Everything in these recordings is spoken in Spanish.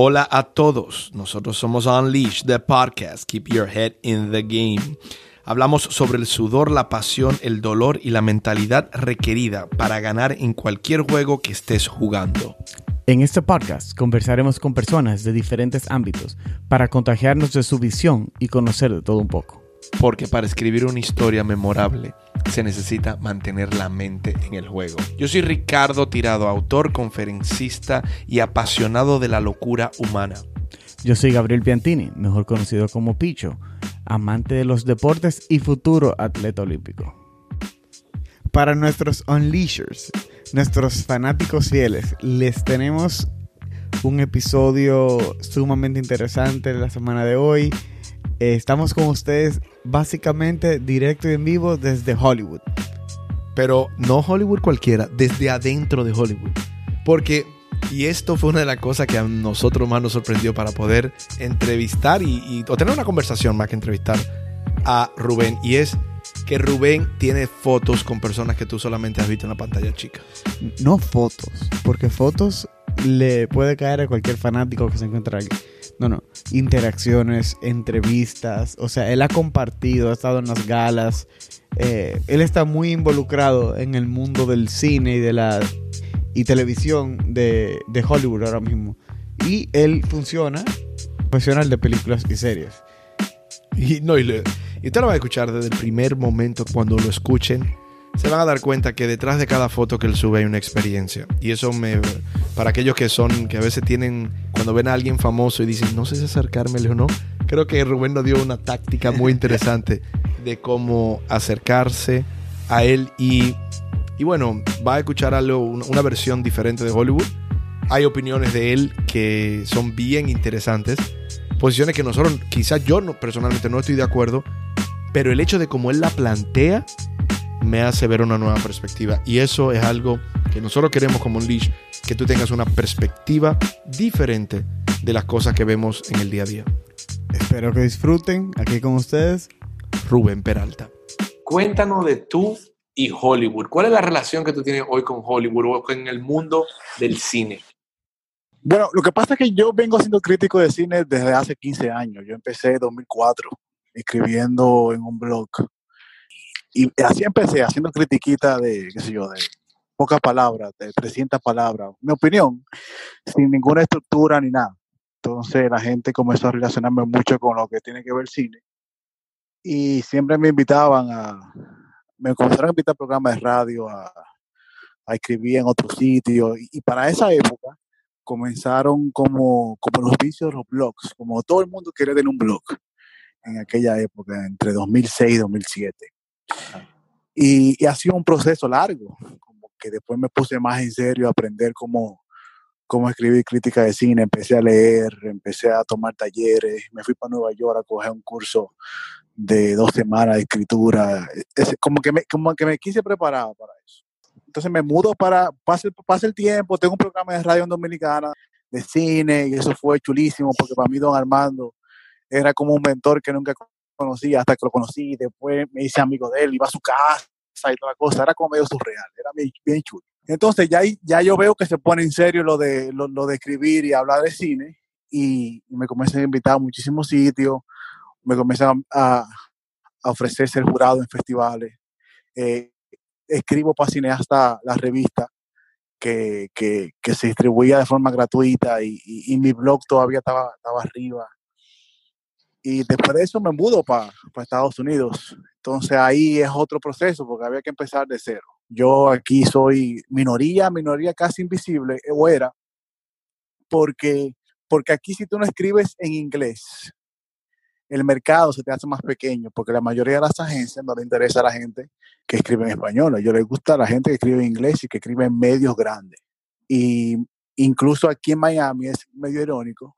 Hola a todos, nosotros somos Unleash, the podcast, Keep Your Head in the Game. Hablamos sobre el sudor, la pasión, el dolor y la mentalidad requerida para ganar en cualquier juego que estés jugando. En este podcast conversaremos con personas de diferentes ámbitos para contagiarnos de su visión y conocer de todo un poco. Porque para escribir una historia memorable se necesita mantener la mente en el juego. Yo soy Ricardo Tirado, autor, conferencista y apasionado de la locura humana. Yo soy Gabriel Piantini, mejor conocido como Picho, amante de los deportes y futuro atleta olímpico. Para nuestros unleashers, nuestros fanáticos fieles, les tenemos un episodio sumamente interesante la semana de hoy. Eh, estamos con ustedes básicamente directo y en vivo desde Hollywood. Pero no Hollywood cualquiera, desde adentro de Hollywood. Porque, y esto fue una de las cosas que a nosotros más nos sorprendió para poder entrevistar y, o tener una conversación más que entrevistar a Rubén. Y es que Rubén tiene fotos con personas que tú solamente has visto en la pantalla chica. No fotos, porque fotos le puede caer a cualquier fanático que se encuentre aquí. No, no. Interacciones, entrevistas. O sea, él ha compartido, ha estado en las galas. Eh, él está muy involucrado en el mundo del cine y de la y televisión de, de Hollywood ahora mismo. Y él funciona profesional de películas y series. Y, no, y, le, y usted lo va a escuchar desde el primer momento cuando lo escuchen se van a dar cuenta que detrás de cada foto que él sube hay una experiencia. Y eso me. Para aquellos que son. que a veces tienen. cuando ven a alguien famoso y dicen, no sé si acercármele o no. Creo que Rubén nos dio una táctica muy interesante de cómo acercarse a él. Y, y bueno, va a escuchar algo, una versión diferente de Hollywood. Hay opiniones de él que son bien interesantes. Posiciones que nosotros, quizás yo no, personalmente no estoy de acuerdo. Pero el hecho de cómo él la plantea me hace ver una nueva perspectiva. Y eso es algo que nosotros queremos como un leash, que tú tengas una perspectiva diferente de las cosas que vemos en el día a día. Espero que disfruten aquí con ustedes. Rubén Peralta. Cuéntanos de tú y Hollywood. ¿Cuál es la relación que tú tienes hoy con Hollywood o con el mundo del cine? Bueno, lo que pasa es que yo vengo siendo crítico de cine desde hace 15 años. Yo empecé en 2004 escribiendo en un blog y así empecé, haciendo critiquita de, qué sé yo, de pocas palabras, de 300 palabras, mi opinión, sin ninguna estructura ni nada. Entonces la gente comenzó a relacionarme mucho con lo que tiene que ver cine. Y siempre me invitaban a, me comenzaron a invitar a programas de radio, a, a escribir en otros sitios. Y, para esa época comenzaron como, como los vicios los blogs, como todo el mundo quería tener un blog en aquella época, entre 2006 y 2007. Y, ha sido un proceso largo, como que después me puse más en serio a aprender cómo, cómo escribir crítica de cine, empecé a leer, empecé a tomar talleres, me fui para Nueva York a coger un curso de dos semanas de escritura, es, como, que me, como que me quise preparar para eso. Entonces me mudo para, pase, pase el tiempo, tengo un programa de radio en Dominicana de cine y eso fue chulísimo porque para mí don Armando era como un mentor que nunca conocí hasta que lo conocí, después me hice amigo de él, iba a su casa y toda la cosa, era como medio surreal, era bien, chulo. Entonces ya, ya yo veo que se pone en serio lo de, lo, de escribir y hablar de cine y me comienzan a invitar a muchísimos sitios, me comienzan a, a ofrecer ser jurado en festivales. Eh, escribo para cineasta la revista que, que, que, se distribuía de forma gratuita y, y, y mi blog todavía estaba, estaba arriba. Y después de eso me mudo para Estados Unidos. Entonces ahí es otro proceso porque había que empezar de cero. Yo aquí soy minoría, minoría casi invisible, eh, o era, porque, porque aquí si tú no escribes en inglés, el mercado se te hace más pequeño, porque la mayoría de las agencias no le interesa a la gente que escribe en español. A ellos les gusta a la gente que escribe en inglés y que escribe en medios grandes. Y incluso aquí en Miami es medio irónico,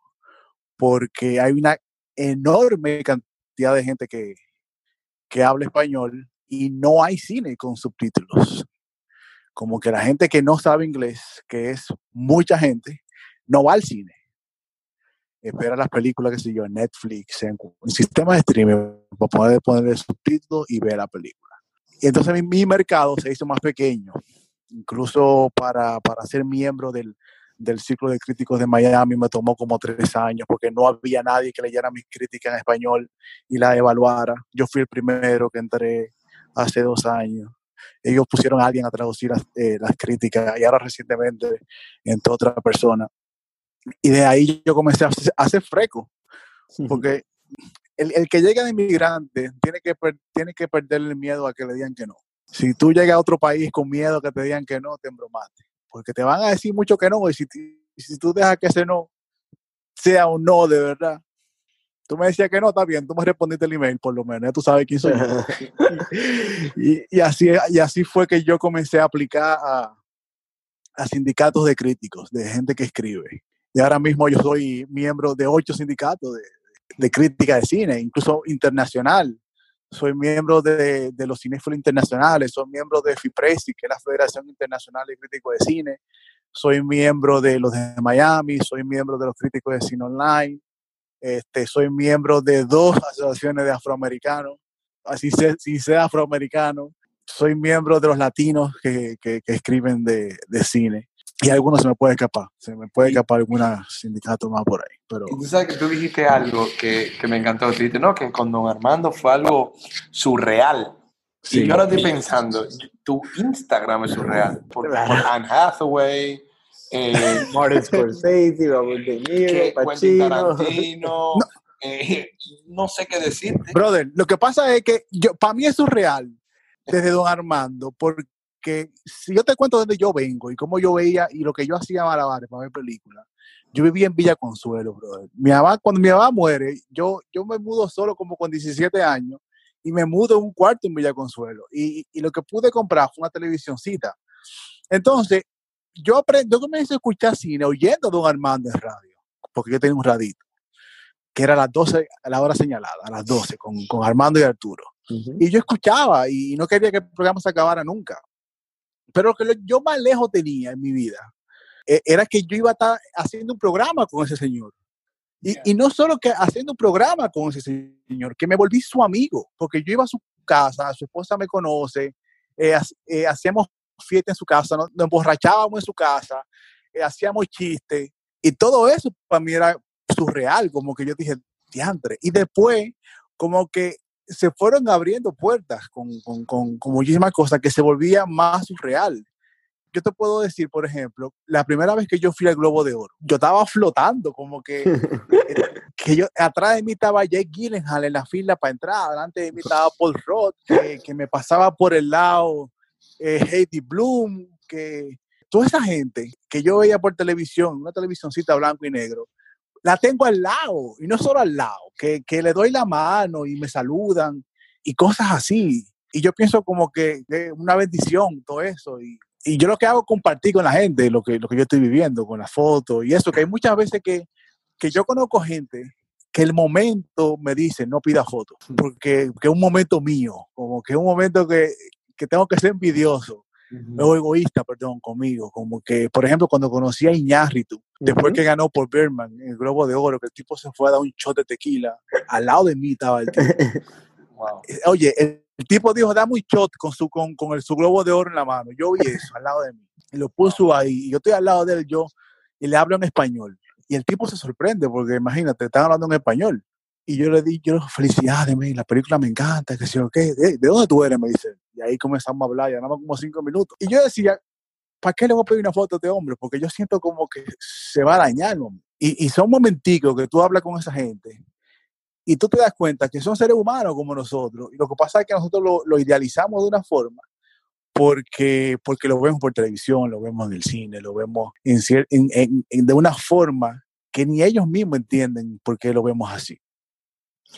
porque hay una enorme cantidad de gente que, que habla español y no hay cine con subtítulos. Como que la gente que no sabe inglés, que es mucha gente, no va al cine. Espera las películas, que sé yo, en Netflix, en, sistemas de streaming, para poder poner el subtítulo y ver la película. Y entonces mi, mi mercado se hizo más pequeño, incluso para, para ser miembro del, del ciclo de críticos de Miami me tomó como tres años porque no había nadie que leyera mis críticas en español y la evaluara. Yo fui el primero que entré hace dos años. Ellos pusieron a alguien a traducir las, eh, las críticas y ahora recientemente entró otra persona. Y de ahí yo comencé a hacer, a hacer freco, porque el, el, que llega de inmigrante tiene que, per, tiene que perder el miedo a que le digan que no. Si tú llegas a otro país con miedo a que te digan que no, te embromaste porque te van a decir mucho que no, y si, si tú dejas que ese no sea un no de verdad, tú me decías que no, está bien, tú me respondiste el email por lo menos, ya tú sabes quién soy. y, y, así, y así fue que yo comencé a aplicar a, a sindicatos de críticos, de gente que escribe. Y ahora mismo yo soy miembro de ocho sindicatos de, de crítica de cine, incluso internacional soy miembro de, los cinéfilos internacionales, soy miembro de FIPRESI, que es la Federación Internacional de Críticos de Cine, soy miembro de los de Miami, soy miembro de los críticos de cine online, este, soy miembro de dos asociaciones de afroamericanos, así sé, si sé afroamericano, soy miembro de los latinos que, que, que escriben de, de, cine. Y algunos se me puede escapar, se me puede escapar algún sindicato más por ahí. Pero... Tú sabes que tú dijiste algo que, que me encantó, tú dijiste, no, que con Don Armando fue algo surreal. Sí. Y yo ahora estoy pensando, tu Instagram es surreal, por, por Anne Hathaway, eh, Martin Scorsese, Robert De Niro, Pacino. Tarantino, no. Eh, no sé qué decirte. Brother, lo que pasa es que yo, para mí es surreal desde Don Armando, porque que si yo te cuento dónde yo vengo y cómo yo veía y lo que yo hacía malabares para ver películas, yo vivía en Villa Consuelo, brother. Mi mamá, cuando mi mamá muere, yo, yo me mudo solo como con 17 años y me mudo en un cuarto en Villa Consuelo. Y, y lo que pude comprar fue una televisioncita. Entonces, yo, aprendí, yo comencé a escuchar cine oyendo a Don Armando en radio, porque yo tenía un radito, que era a las 12, a la hora señalada, a las 12, con, con Armando y Arturo. Uh -huh. Y yo escuchaba y no quería que el programa se acabara nunca. Pero lo que yo más lejos tenía en mi vida eh, era que yo iba a estar haciendo un programa con ese señor. Y, yeah. y, no solo que haciendo un programa con ese señor, que me volví su amigo, porque yo iba a su casa, su esposa me conoce, eh, eh, hacíamos fiesta en su casa, nos, nos emborrachábamos en su casa, eh, hacíamos chistes, y todo eso para mí era surreal, como que yo dije, diantre. Y después, como que se fueron abriendo puertas con, con, con, con, muchísimas cosas que se volvía más surreal. Yo te puedo decir, por ejemplo, la primera vez que yo fui al Globo de Oro, yo estaba flotando, como que, que yo, atrás de mí estaba Jake Gyllenhaal en la fila para entrar, adelante de mí estaba Paul Roth, que, que me pasaba por el lado eh, Heidi Bloom, que toda esa gente que yo veía por televisión, una televisioncita blanco y negro, la tengo al lado, y no solo al lado, que, que le doy la mano y me saludan y cosas así. Y yo pienso como que es una bendición todo eso. Y, y, yo lo que hago es compartir con la gente lo que, lo que yo estoy viviendo, con las fotos y eso, que hay muchas veces que, que yo conozco gente que el momento me dice no pida fotos, porque que es un momento mío, como que es un momento que, que tengo que ser envidioso. O egoísta, perdón, conmigo. Como que, por ejemplo, cuando conocí a Iñárritu, uh -huh. después que ganó por Berman en el Globo de Oro, que el tipo se fue a dar un shot de tequila, al lado de mí estaba el tipo. wow. Oye, el, el, tipo dijo, dame un shot con su, con, con el, su Globo de Oro en la mano. Yo vi eso al lado de mí. Y lo puso ahí. Y yo estoy al lado de él, yo, y le hablo en español. Y el tipo se sorprende, porque imagínate, están hablando en español. Y yo le di, yo, felicidades, man, la película me encanta, que si o qué, ¿De, ¿de dónde tú eres? Me dice. Y ahí comenzamos a hablar, ya nada como cinco minutos. Y yo decía, ¿para qué le voy a pedir una foto a este hombre? Porque yo siento como que se va a dañar, y, y, son momenticos que tú hablas con esa gente y tú te das cuenta que son seres humanos como nosotros. Y lo que pasa es que nosotros lo, idealizamos de una forma porque, porque lo vemos por televisión, lo vemos en el cine, lo vemos en, en, en de una forma que ni ellos mismos entienden por qué lo vemos así.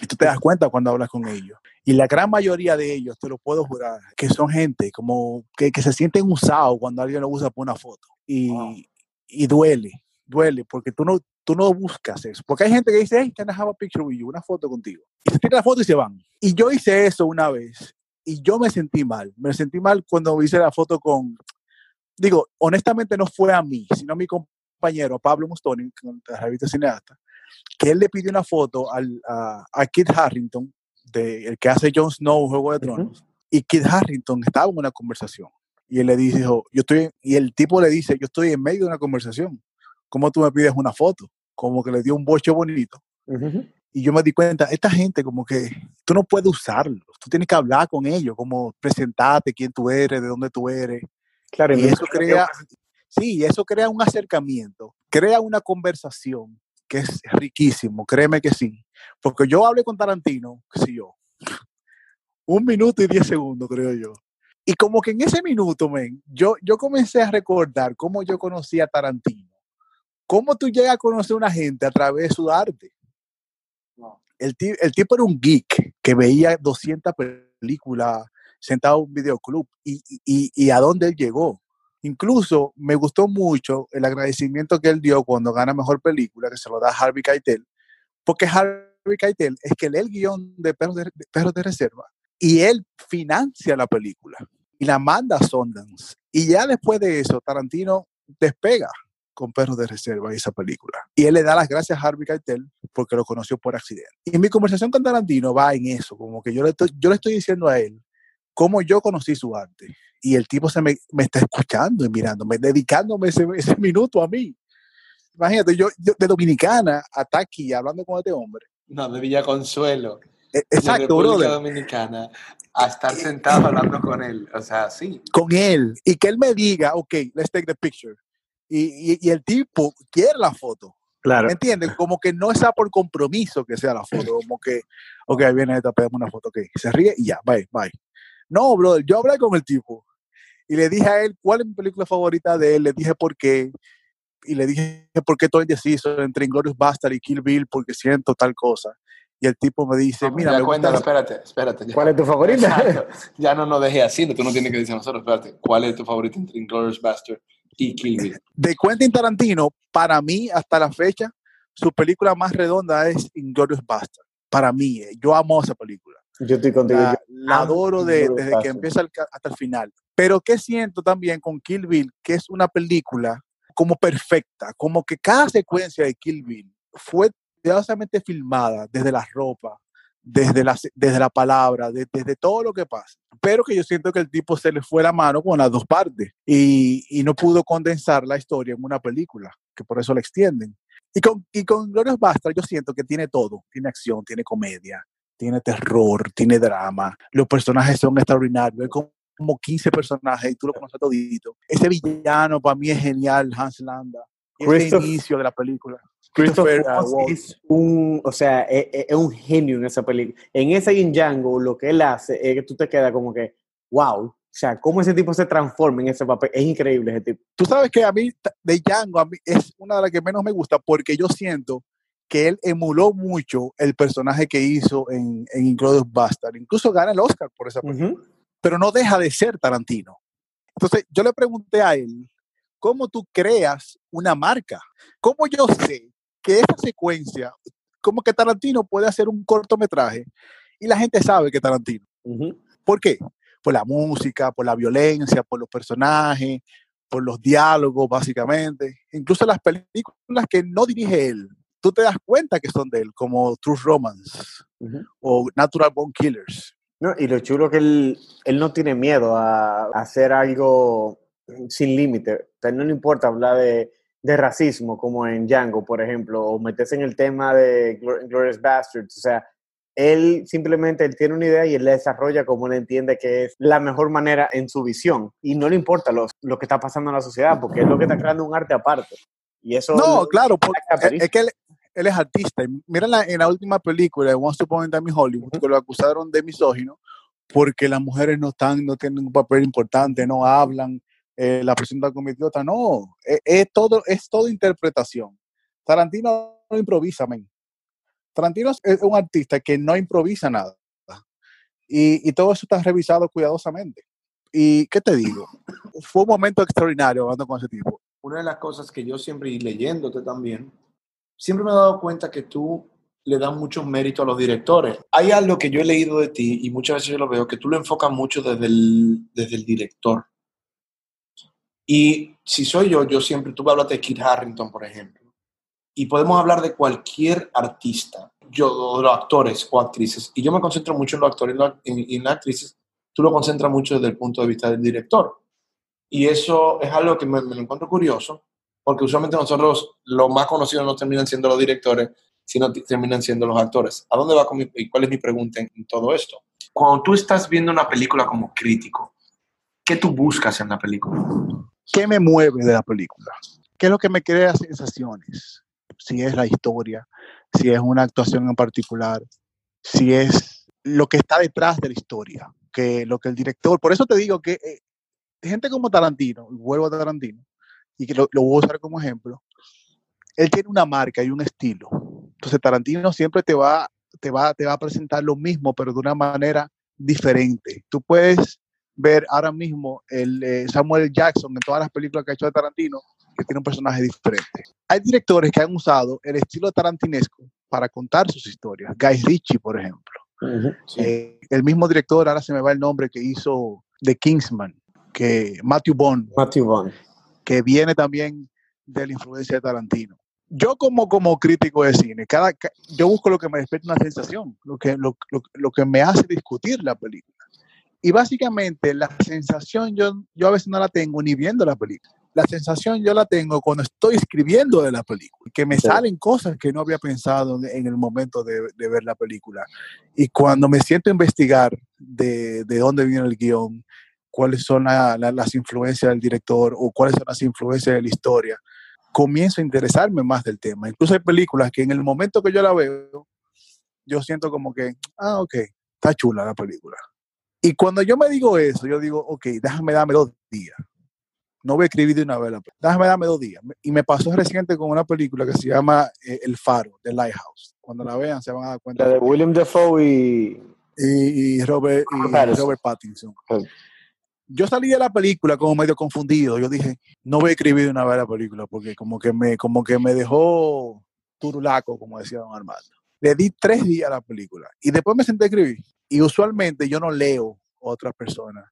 Y tú te das cuenta cuando hablas con ellos. Y la gran mayoría de ellos, te lo puedo jurar, que son gente como que, que se sienten usados cuando alguien lo usa por una foto. Y, wow. y duele, duele, porque tú no, tú no buscas eso. Porque hay gente que dice, hey, can I have a picture with you? Una foto contigo. Y se tiran la foto y se van. Y yo hice eso una vez y yo me sentí mal. Me sentí mal cuando hice la foto con, digo, honestamente no fue a mí, sino a mi compañero, Pablo Mustoni, con la revista Cineasta que él le pidió una foto al, a, a Kit Harrington, de, el que hace Jon Snow, Juego de Tronos, uh -huh. y Kit Harrington estaba en una conversación. Y él le dijo, yo estoy, y el tipo le dice, yo estoy en medio de una conversación. ¿cómo tú me pides una foto? Como que le dio un boche bonito. Y yo me di cuenta, esta gente como que tú no puedes usarlos, tú tienes que hablar con ellos, como presentarte quién tú eres, de dónde tú eres. Claro, Y eso crea, sí, y eso crea un acercamiento, crea una conversación que es riquísimo, créeme que sí. Porque yo hablé con Tarantino, qué sé yo, un minuto y diez segundos, creo yo. Y como que en ese minuto, men, yo, yo comencé a recordar cómo yo conocí a Tarantino. Cómo tú llegas a conocer a una gente a través de su arte. El, el tipo era un geek que veía 200 películas sentado en un videoclub. Y- y, y a dónde él llegó. Incluso me gustó mucho el agradecimiento que él dio cuando gana Mejor Película, que se lo da Harvey Keitel, porque Harvey Keitel es que lee el guion de Perros de, Perros de Reserva y él financia la película y la manda a Sundance. Y ya después de eso, Tarantino despega con Perros de Reserva y esa película. Y él le da las gracias a Harvey Keitel porque lo conoció por accidente. Y mi conversación con Tarantino va en eso, como que yo le yo le estoy diciendo a él cómo yo conocí su arte. Y el tipo se me, me está escuchando y mirándome, dedicándome ese, ese minuto a mí. Imagínate, yo, yo de Dominicana hasta aquí hablando con este hombre. No, de Villa Consuelo. Eh, de Exacto, República brother. Dominicana. A estar sentado hablando con él. O sea, sí. Con él. Y que él me diga, ok, let's take the picture. Y, y, y el tipo quiere la foto. Claro. ¿Me entiendes? Como que no está por compromiso que sea la foto. Como que, ok, ahí viene esta, pedimos una foto, ok. Se ríe y ya, bye, bye. No, brother, yo hablé con el tipo y le dije a él cuál es mi película favorita de él, le dije por qué, y le dije por qué estoy indeciso entre Inglourious Bastard y Kill Bill porque siento tal cosa. Y el tipo me dice, mira, ya me cuéntalo, gusta... espérate, espérate. ya. ¿Cuál es tu favorita? Exacto. Ya no nos dejes así, tú no tienes que decir a nosotros, espérate, ¿cuál es tu favorito entre Inglourious Bastard y Kill Bill? De Quentin Tarantino, para mí, hasta la fecha, su película más redonda es Inglourious Bastard. Para mí, eh, yo amo esa película. Yo estoy contigo. La, la adoro de- desde que empieza el hasta el final. Pero ¿qué siento también con Kill Bill? Que es una película como perfecta, como que cada secuencia de Kill Bill fue cuidadosamente filmada desde la ropa, desde la, desde la palabra, de- desde todo lo que pasa. Pero que yo siento que el tipo se le fue la mano con las dos partes y, y no pudo condensar la historia en una película, que por eso la extienden. Y con, y con Glorious Bastard yo siento que tiene todo, tiene acción, tiene comedia, tiene terror, tiene drama, los personajes son extraordinarios, hay como como 15 personajes y tú lo conoces todito. Ese villano para mí es genial, Hans Landa. Ese inicio de la película. Christoph Christopher, uh, es un, o sea, es, es- es un genio en esa película. En esa y en Django, lo que él hace es que tú te quedas como que, wow, o sea, cómo ese tipo se transforma en ese papel. Es increíble ese tipo. Tú sabes que a mí, de Django, a mí es una de las que menos me gusta porque yo siento que él emuló mucho el personaje que hizo en, en Inglourious Bastard. Incluso gana el Oscar por esa película. pero no deja de ser Tarantino. Entonces, yo le pregunté a él, ¿cómo tú creas una marca? ¿Cómo yo sé que esa secuencia, como que Tarantino puede hacer un cortometraje y la gente sabe que Tarantino? Ujú. ¿Por qué? Por la música, por la violencia, por los personajes, por los diálogos, básicamente. Incluso las películas que no dirige él, tú te das cuenta que son de él, como True Romance o Natural Born Killers. No, y lo chulo que él, él no tiene miedo a, a hacer algo sin límite. O sea, no le importa hablar de, de racismo, como en Django, por ejemplo, o meterse en el tema de Glor- Glorious Bastards. O sea, él simplemente él tiene una idea y él la desarrolla como él entiende que es la mejor manera en su visión. Y no le importa lo, lo que está pasando en la sociedad, porque es lo que está creando un arte aparte. Y eso No, claro, porque es que él, él es artista. Y Mira en la, en la última película de Once Upon a Time in Hollywood, Ujú. que lo acusaron de misógino porque las mujeres no están, no tienen un papel importante, no hablan, eh, la presentan como idiota. No, es, es todo, es todo interpretación. Tarantino no improvisa, men. Tarantino es- es un artista que no improvisa nada. Y, y todo eso está revisado cuidadosamente. ¿Y qué te digo? Fue un momento extraordinario hablando con ese tipo. Una de las cosas que yo siempre, y leyéndote también, siempre me he dado cuenta que tú le das mucho mérito a los directores. Hay algo que yo he leído de ti y muchas veces yo lo veo, que tú lo enfocas mucho desde el, desde el director. Y si soy yo, yo siempre, tú me hablas de Kit Harrington, por ejemplo, y podemos hablar de cualquier artista, yo, o los actores o actrices, y yo me concentro mucho en los actores y en las actrices, tú lo concentras mucho desde el punto de vista del director. Y eso es algo que me, me lo encuentro curioso, porque usualmente nosotros los más conocidos no terminan siendo los directores, sino terminan siendo los actores. ¿A dónde va con mi, y cuál es mi pregunta en, todo esto? Cuando tú estás viendo una película como crítico, ¿qué tú buscas en la película? ¿Qué me mueve de la película? ¿Qué es lo que me crea sensaciones? Si es la historia, si es una actuación en particular, si es lo que está detrás de la historia, que lo que el director, por eso te digo que eh, gente como Tarantino, vuelvo a Tarantino, y que lo, lo voy a usar como ejemplo, él tiene una marca y un estilo. Entonces Tarantino siempre te va, te va, te va a presentar lo mismo, pero de una manera diferente. Tú puedes ver ahora mismo el eh, Samuel Jackson en todas las películas que ha hecho de Tarantino, que tiene un personaje diferente. Hay directores que han usado el estilo tarantinesco para contar sus historias. Guy Ritchie, por ejemplo. Eh, el mismo director, ahora se me va el nombre, que hizo The Kingsman, que Matthew Bond, Matthew Vaughn. Que viene también de la influencia de Tarantino. Yo como, como crítico de cine, cada, ca- yo busco lo que me despierta una sensación, lo que, lo, lo- lo que me hace discutir la película. Y básicamente la sensación yo, yo a veces no la tengo ni viendo la película. La sensación yo la tengo cuando estoy escribiendo de la película, que me Sí. salen cosas que no había pensado en- en el momento de, de ver la película. Y cuando me siento a investigar de, de dónde viene el guion, cuáles son la- la- las influencias del director o cuáles son las influencias de la historia, comienzo a interesarme más del tema. Incluso hay películas que en el momento que yo la veo, yo siento como que, ah, ok, está chula la película. Y cuando yo me digo eso, yo digo, ok, déjame darme dos días. No voy a escribir de una vez la película. Déjame darme dos días. Y me pasó reciente con una película que se llama eh, El Faro, The Lighthouse. Cuando la vean se van a dar cuenta. La de William Defoe y... y, y Robert, y Robert Pattinson. Sí. Yo salí de la película como medio confundido. Yo dije, no voy a escribir una vez la película porque como que me, como que me dejó turulaco, como decía don Armando. Le di tres días a la película y después me senté a escribir. Y usualmente yo no leo a otras personas,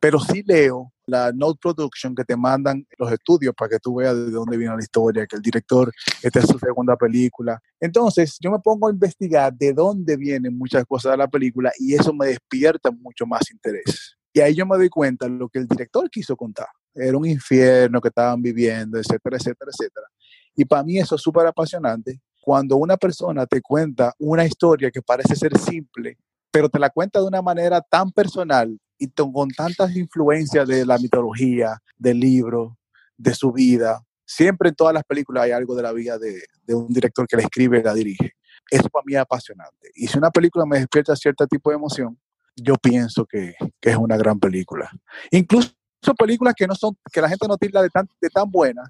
pero sí leo la note production que te mandan los estudios para que tú veas de dónde viene la historia, que el director, esta es su segunda película. Entonces yo me pongo a investigar de dónde vienen muchas cosas de la película y eso me despierta mucho más interés. Y ahí yo me doy cuenta de lo que el director quiso contar. Era un infierno que estaban viviendo, etcétera, etcétera, etcétera. Y para mí eso es súper apasionante cuando una persona te cuenta una historia que parece ser simple, pero te la cuenta de una manera tan personal y con tantas influencias de la mitología, del libro, de su vida. Siempre en todas las películas hay algo de la vida de, de un director que la escribe y la dirige. Eso para mí es apasionante. Y si una película me despierta cierto tipo de emoción, yo pienso que, que es una gran película. Incluso películas que no son, que la gente no tilda de tan, de tan buenas,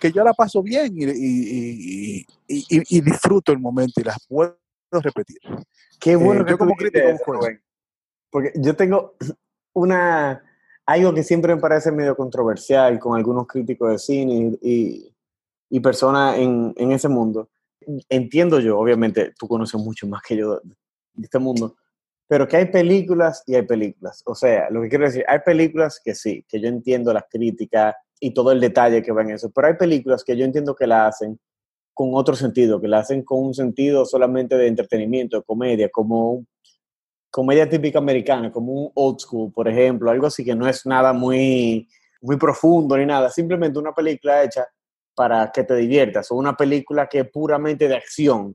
que yo la paso bien y, y- y- y- disfruto el momento y las puedo repetir. Qué bueno Eh, que yo como crítico eso. Porque yo tengo una algo que siempre me parece medio controversial con algunos críticos de cine y, y personas en, en ese mundo. Entiendo yo, obviamente, tú conoces mucho más que yo de este mundo, pero que hay películas y hay películas. O sea, lo que quiero decir, hay películas que sí, que yo entiendo las críticas y todo el detalle que va en eso, pero hay películas que yo entiendo que la hacen con otro sentido, que la hacen con un sentido solamente de entretenimiento, de comedia, como comedia típica americana, como un old school, por ejemplo, algo así que no es nada muy, muy profundo ni nada, simplemente una película hecha para que te diviertas, o una película que es puramente de acción,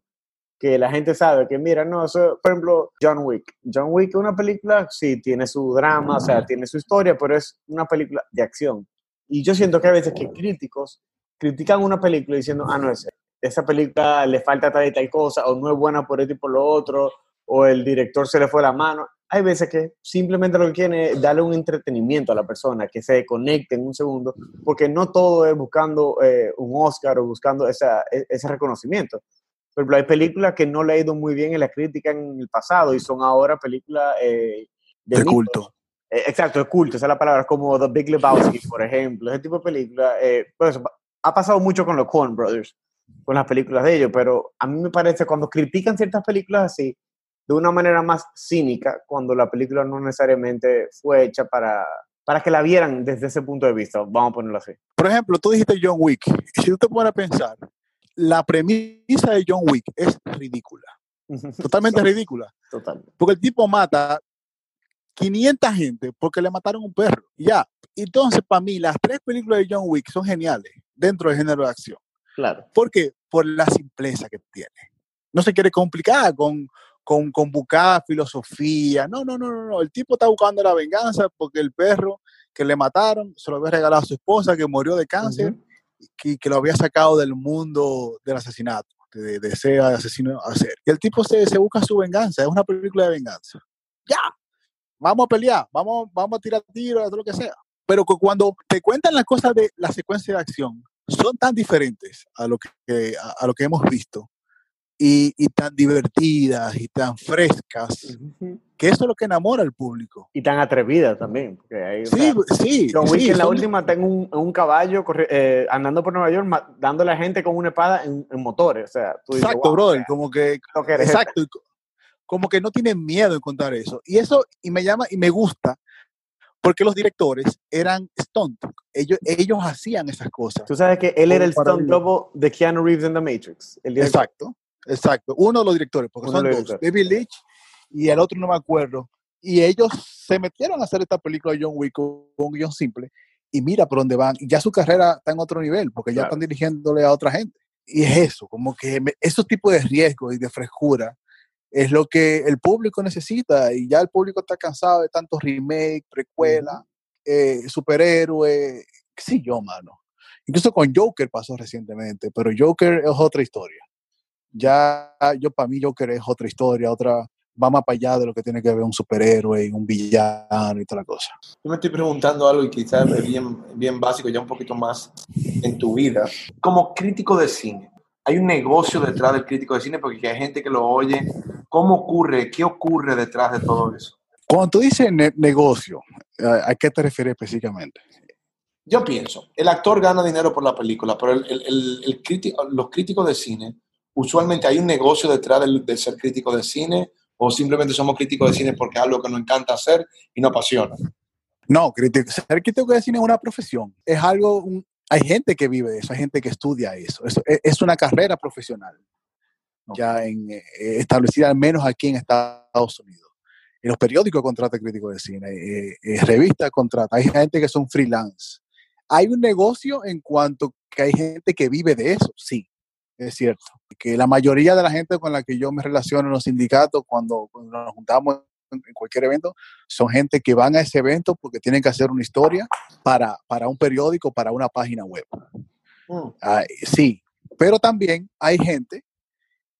que la gente sabe que, mira, no, eso, por ejemplo, John Wick. John Wick es una película, sí, tiene su drama, o sea, tiene su historia, pero es una película de acción. Y yo siento que a veces que críticos critican una película diciendo, ah, no, es, esa película le falta tal y tal cosa, o no es buena por esto y por lo otro, o el director se le fue la mano. Hay veces que simplemente lo que quieren es darle un entretenimiento a la persona, que se conecte en un segundo, porque no todo es buscando eh, un Oscar o buscando esa, e- ese reconocimiento. Por ejemplo, hay películas que no le ha ido muy bien en la crítica en el pasado y son ahora películas eh, De mitos. culto. Eh, exacto, de culto, esa es la palabra, como The Big Lebowski, por ejemplo, ese tipo de películas. eh, pues, ha pasado mucho con los Coen Brothers, con las películas de ellos, pero a mí me parece cuando critican ciertas películas así, de una manera más cínica, cuando la película no necesariamente fue hecha para, para que la vieran desde ese punto de vista, vamos a ponerlo así. Por ejemplo, tú dijiste John Wick. Si tú te pones a pensar, la premisa de John Wick es ridícula. Totalmente ridícula. Total. Porque el tipo mata 500 gente porque le mataron un perro. Ya, Entonces, para mí, las tres películas de John Wick son geniales dentro del género de acción. Claro. ¿Por qué? Por la simpleza que tiene. No se quiere complicar con, con, con buscar filosofía. No, no, no, no, no. El tipo está buscando la venganza porque el perro que le mataron se lo había regalado a su esposa que murió de cáncer. Que lo había sacado del mundo del asesinato, de, de asesino a. Y el tipo se, se busca su venganza. Es una película de venganza. Ya, vamos a pelear, vamos, vamos a tirar tiros, lo que sea. Pero cuando te cuentan las cosas de la secuencia de acción, son tan diferentes a lo que, a lo que hemos visto y, y tan divertidas y tan frescas, que eso es lo que enamora al público. Y tan atrevida también. Porque hay, o Sí, sea, sí. John Wick sí, en la son- última está en un, en un caballo eh, andando por Nueva York, dándole a gente con una espada en, en motores. O sea, tú dices, Exacto, "Wow, brother, o sea, como que lo que eres". Exacto. y Como que no tienen miedo en contar eso. Y eso, y me llama, y me gusta, porque los directores eran stunt. Ellos, ellos hacían esas cosas. Tú sabes que él era el stunt double de Keanu Reeves en The Matrix. El. Exacto, exacto. Uno de los directores, porque Uno son dos. David Leitch y el otro no me acuerdo. Y ellos se metieron a hacer esta película de John Wick con un guion simple. Y mira por dónde van. Y ya su carrera está en otro nivel, porque ya están dirigiéndole a otra gente. Y es eso, como que me- esos tipos de riesgos y de frescura es lo que el público necesita. Y ya el público está cansado de tantos remakes, precuelas, eh, superhéroes, qué sé yo, mano. Incluso con Joker pasó recientemente, pero Joker es otra historia. Ya, yo para mí Joker es otra historia, otra, va más para allá de lo que tiene que ver un superhéroe y un villano y toda la cosa. Yo me estoy preguntando algo y quizás es bien, bien básico, ya un poquito más en tu vida. Como crítico de cine, hay un negocio detrás del crítico de cine porque hay gente que lo oye. ¿Cómo ocurre? ¿Qué ocurre detrás de todo eso? Cuando tú dices ne- negocio, ¿a qué te refieres específicamente? Yo pienso, el actor gana dinero por la película, pero el- el- el crítico, los críticos de cine, usualmente hay un negocio detrás de ser crítico de cine o simplemente somos críticos de cine porque es algo que nos encanta hacer y nos apasiona. No, ser crítico de cine es una profesión. Es algo, un- hay gente que vive de eso, hay gente que estudia eso. Eso es, es una carrera profesional, ya en, eh, establecida al menos aquí en Estados Unidos. En los periódicos contratan críticos de cine, eh, eh, revistas contratan, hay gente que son freelance. Hay un negocio en cuanto que hay gente que vive de eso, sí, es cierto. Que la mayoría de la gente con la que yo me relaciono en los sindicatos, cuando, cuando nos juntamos en en cualquier evento, son gente que van a ese evento porque tienen que hacer una historia para, para un periódico, para una página web. Mm. Ah, sí, pero también hay gente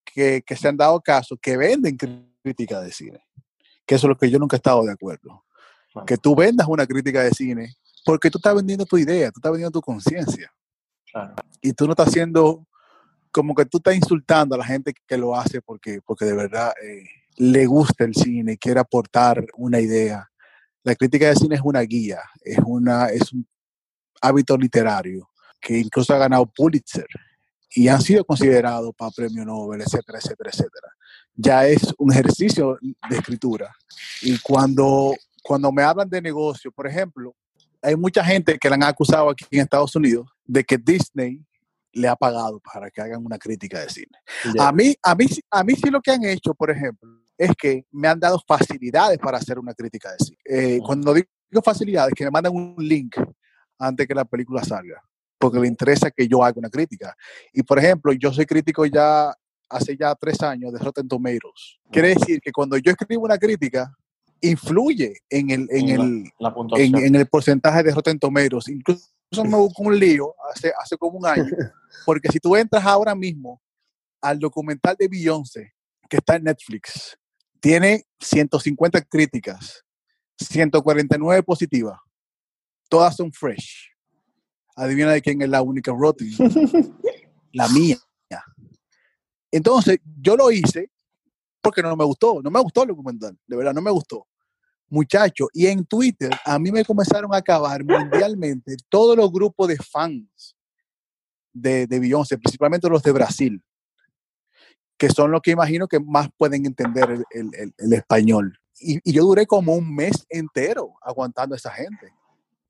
que, que se han dado caso que venden crítica de cine, que eso es lo que yo nunca he estado de acuerdo. Claro. Que tú vendas una crítica de cine porque tú estás vendiendo tu idea, tú estás vendiendo tu conciencia Claro. y tú no estás haciendo como que tú estás insultando a la gente que lo hace porque, porque de verdad eh, le gusta el cine quiere aportar una idea. La crítica de cine es una guía, es, una, es un hábito literario que incluso ha ganado Pulitzer y han sido considerados para premio Nobel, etcétera, etcétera, etcétera. Ya es un ejercicio de escritura. Y cuando, cuando me hablan de negocio, por ejemplo, hay mucha gente que la han acusado aquí en Estados Unidos de que Disney le ha pagado para que hagan una crítica de cine. A mí, a, mí, a mí sí lo que han hecho, por ejemplo, es que me han dado facilidades para hacer una crítica de cine. Eh, cuando digo facilidades, que me mandan un link antes que la película salga, porque le interesa que yo haga una crítica. Y por ejemplo, yo soy crítico ya hace ya tres años de Rotten Tomatoes. Quiere decir que cuando yo escribo una crítica, influye en el, en el, La puntuación. en, en el porcentaje de Rotten Tomatoes. Incluso me busco un lío hace, hace como un año, porque si tú entras ahora mismo al documental de Beyoncé, que está en Netflix, tiene 150 críticas, 149 positivas, todas son fresh. Adivina de quién es la única rotten. la mía. Entonces, yo lo hice porque no me gustó, no me gustó el documental, de verdad, no me gustó. Muchacho, y en Twitter a mí me comenzaron a acabar mundialmente todos los grupos de fans de, de Beyoncé, principalmente los de Brasil, que son los que imagino que más pueden entender el, el- el- el español. Y, y yo duré como un mes entero aguantando a esa gente.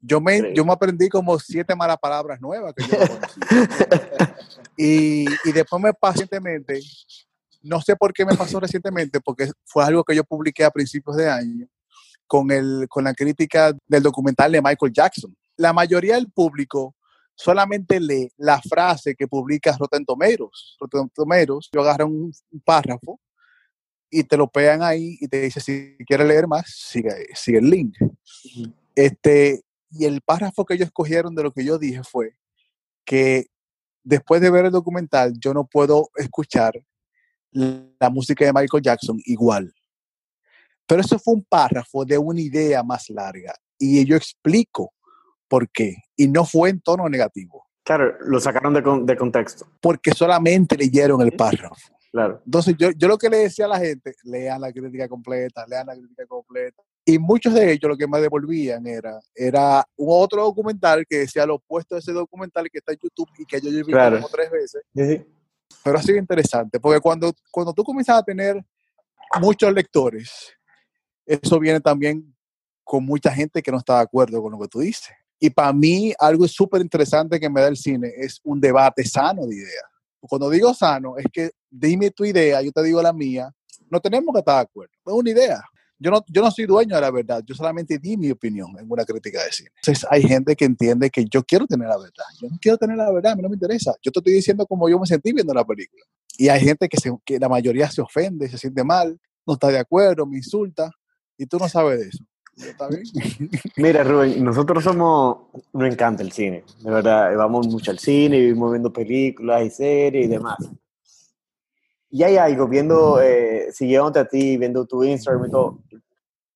Yo me, yo me aprendí como siete malas palabras nuevas que yo no y, y después me pasó recientemente, no sé por qué me pasó recientemente, porque fue algo que yo publiqué a principios de año, con, el, con la crítica del documental de Michael Jackson. La mayoría del público solamente lee la frase que publica Rotten Tomatoes. Rotten Tomatoes, yo agarro un, un párrafo y te lo pegan ahí y te dice si quieres leer más, sigue, sigue el link. Este, y el párrafo que ellos escogieron de lo que yo dije fue que después de ver el documental yo no puedo escuchar la música de Michael Jackson igual. Pero eso fue un párrafo de una idea más larga y yo explico por qué y no fue en tono negativo. Claro, lo sacaron de, con- de contexto. Porque solamente leyeron el párrafo. Claro. Entonces yo, yo lo que le decía a la gente, lean la crítica completa, lean la crítica completa. Y muchos de ellos lo que me devolvían era, era otro documental que decía lo opuesto de ese documental que está en YouTube y que yo he visto Claro. como tres veces. Sí. Pero ha sido interesante, porque cuando, cuando tú comienzas a tener muchos lectores, eso viene también con mucha gente que no está de acuerdo con lo que tú dices. Y para mí, algo súper interesante que me da el cine es un debate sano de ideas. Cuando digo sano, es que dime tu idea, yo te digo la mía, no tenemos que estar de acuerdo, es una idea. Yo no, yo no soy dueño de la verdad, yo solamente di mi opinión en una crítica de cine. Entonces hay gente que entiende que yo quiero tener la verdad, yo no quiero tener la verdad, a mí no me interesa, yo te estoy diciendo como yo me sentí viendo la película. Y hay gente que, se, que la mayoría se ofende, se siente mal, no está de acuerdo, me insulta, y tú no sabes de eso. ¿Está bien? Mira, Rubén, nosotros somos, nos encanta el cine, de verdad, vamos mucho al cine, vivimos viendo películas y series y demás. Y hay algo, viendo, eh, siguiéndote a ti, viendo tu Instagram y todo,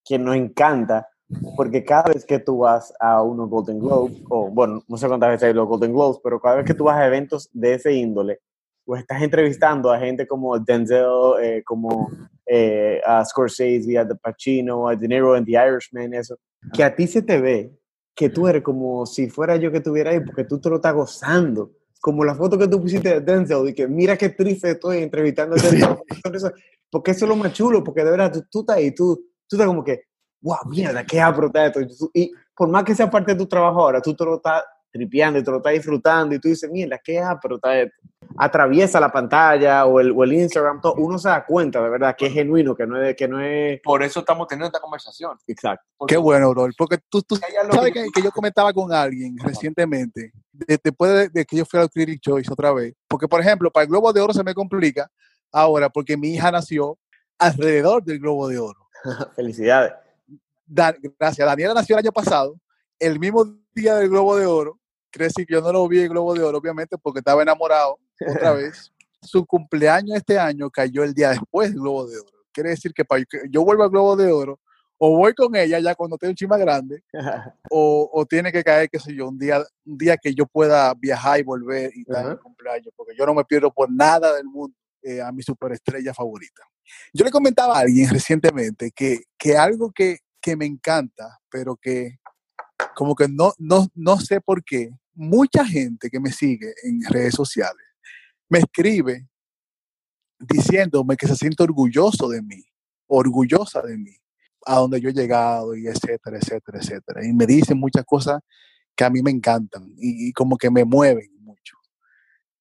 que nos encanta, porque cada vez que tú vas a unos Golden Globes, o bueno, no sé cuántas veces hay los Golden Globes, pero cada vez que tú vas a eventos de ese índole, pues estás entrevistando a gente como Denzel, eh, como eh, a Scorsese, a De Pacino, a De Niro en The Irishman, eso, que a ti se te ve que tú eres como si fuera yo que estuviera ahí, porque tú te lo estás gozando. Como la foto que tú pusiste de Denzel, y que mira qué triste estoy entrevistando a Denzel. Porque eso es lo más chulo, porque de verdad tú, tú estás ahí, tú, tú estás como que, wow, mierda, qué apro esto. Y tú- Y por más que sea parte de tu trabajo ahora, tú te lo estás tripeando y te lo estás disfrutando y tú dices, mierda, qué apro está esto. Atraviesa la pantalla o el, o el Instagram, todo, uno se da cuenta de verdad que es genuino, que no es, que no es Por eso estamos teniendo esta conversación. exacto. Porque Qué bueno, bro, porque tú, tú sabes que- yo comentaba con alguien recientemente, de- después de, de que yo fui al Critic Choice otra vez, porque por ejemplo, para el Globo de Oro se me complica ahora porque mi hija nació alrededor del Globo de Oro. Felicidades. Da- gracias, Daniela nació el año pasado, el mismo día del Globo de Oro, quiere decir que yo no lo vi el Globo de Oro, obviamente, porque estaba enamorado otra vez. Su cumpleaños este año cayó el día después del Globo de Oro. Quiere decir que para que yo vuelva al Globo de Oro, o voy con ella ya cuando esté un chima grande, o, o tiene que caer, qué sé yo, un día, un día que yo pueda viajar y volver y mi cumpleaños, porque yo no me pierdo por nada del mundo eh, a mi superestrella favorita. Yo le comentaba a alguien recientemente que, que algo que, que me encanta, pero que como que no, no, no sé por qué, mucha gente que me sigue en redes sociales me escribe diciéndome que se siente orgulloso de mí, orgullosa de mí, a donde yo he llegado y etcétera, etcétera, etcétera. Y me dicen muchas cosas que a mí me encantan y, y como que me mueven mucho.